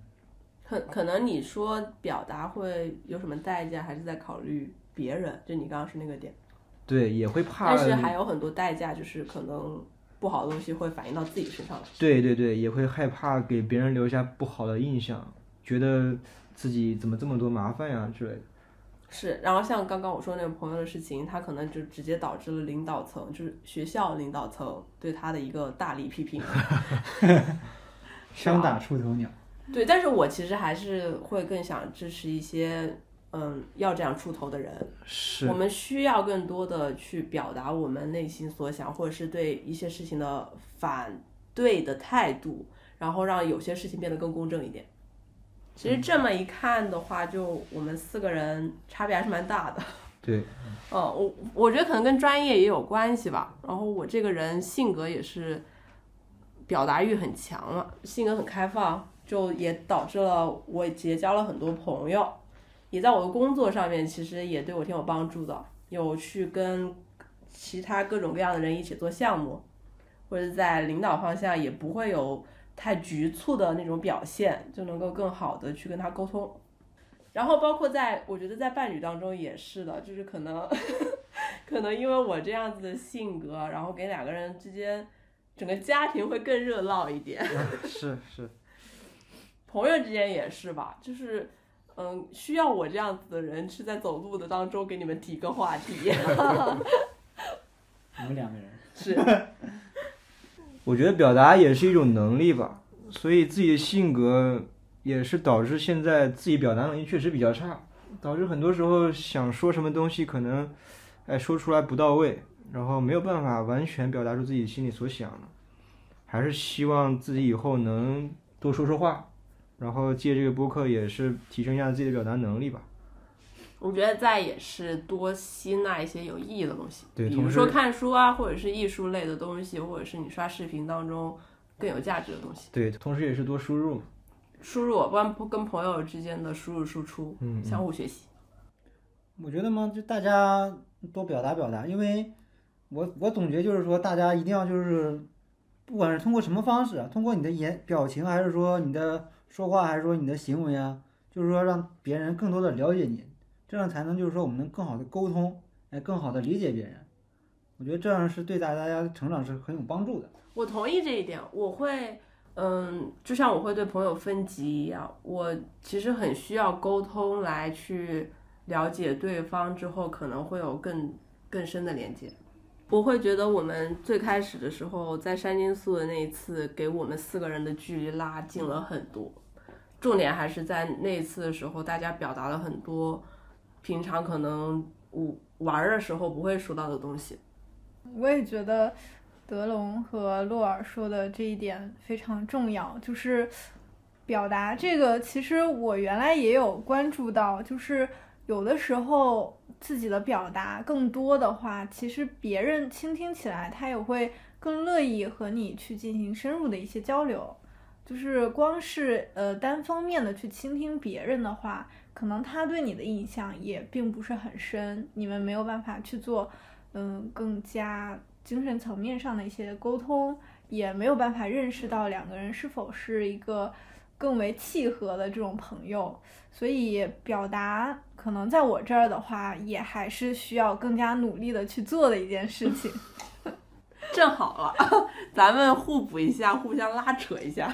可可能你说表达会有什么代价，还是在考虑别人？就你刚刚说那个点，对，也会怕。但是还有很多代价，就是可能不好的东西会反映到自己身上来。对对对，也会害怕给别人留下不好的印象，觉得自己怎么这么多麻烦呀之类的。是，然后像刚刚我说那个朋友的事情，他可能就直接导致了领导层，就是学校领导层对他的一个大力批评。<laughs> 枪打出头鸟。对，但是我其实还是会更想支持一些，嗯，要这样出头的人。是我们需要更多的去表达我们内心所想，或者是对一些事情的反对的态度，然后让有些事情变得更公正一点。其实这么一看的话，就我们四个人差别还是蛮大的。<laughs> 对，嗯，我我觉得可能跟专业也有关系吧。然后我这个人性格也是表达欲很强嘛，性格很开放，就也导致了我结交了很多朋友，也在我的工作上面其实也对我挺有帮助的，有去跟其他各种各样的人一起做项目，或者在领导方向也不会有太局促的那种表现，就能够更好的去跟他沟通。然后包括在，我觉得在伴侣当中也是的，就是可能，<laughs> 可能因为我这样子的性格，然后给两个人之间，整个家庭会更热闹一点。<laughs> 是是，朋友之间也是吧，就是，嗯，需要我这样子的人是在走路的当中给你们提个话题。<laughs> 你们两个人，是，<laughs> 我觉得表达也是一种能力吧，所以自己的性格也是导致现在自己表达能力确实比较差，导致很多时候想说什么东西可能，哎说出来不到位，然后没有办法完全表达出自己心里所想的，还是希望自己以后能多说说话，然后借这个播客也是提升一下自己的表达能力吧。我觉得再也是多吸纳一些有意义的东西，对比如说看书啊，或者是艺术类的东西，或者是你刷视频当中更有价值的东西。对，同时也是多输入嘛。输入，不然跟朋友之间的输入输出，嗯嗯相互学习。我觉得嘛，就大家多表达表达，因为我我总结就是说，大家一定要就是，不管是通过什么方式啊，通过你的言表情，还是说你的说话，还是说你的行为啊，就是说让别人更多的了解你，这样才能就是说我们能更好的沟通，来，更好的理解别人。我觉得这样是对大家成长是很有帮助的。我同意这一点，我会，嗯，就像我会对朋友分级一样，我其实很需要沟通来去了解对方之后，可能会有更更深的连接。我会觉得我们最开始的时候在山金宿的那一次，给我们四个人的距离拉近了很多。重点还是在那次的时候，大家表达了很多平常可能我玩儿的时候不会说到的东西。我也觉得德龙和洛尔说的这一点非常重要，就是表达这个。其实我原来也有关注到，就是有的时候自己的表达更多的话，其实别人倾听起来他也会更乐意和你去进行深入的一些交流。就是光是呃单方面的去倾听别人的话，可能他对你的印象也并不是很深，你们没有办法去做。嗯，更加精神层面上的一些沟通，也没有办法认识到两个人是否是一个更为契合的这种朋友，所以表达可能在我这儿的话，也还是需要更加努力的去做的一件事情。<laughs> 正好了，<laughs> 咱们互补一下，互相拉扯一下。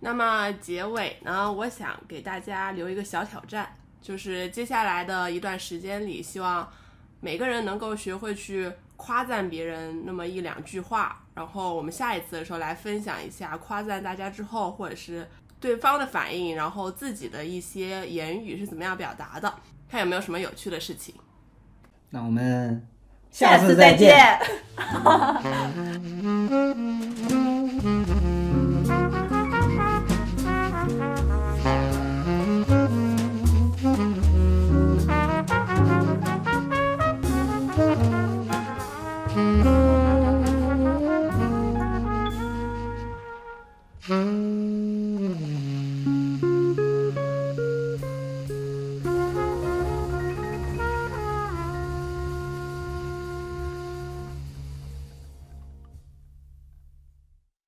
那么结尾呢，我想给大家留一个小挑战，就是接下来的一段时间里，希望每个人能够学会去夸赞别人那么一两句话，然后我们下一次的时候来分享一下夸赞大家之后，或者是对方的反应，然后自己的一些言语是怎么样表达的，看有没有什么有趣的事情。那我们下次再见。见 <laughs>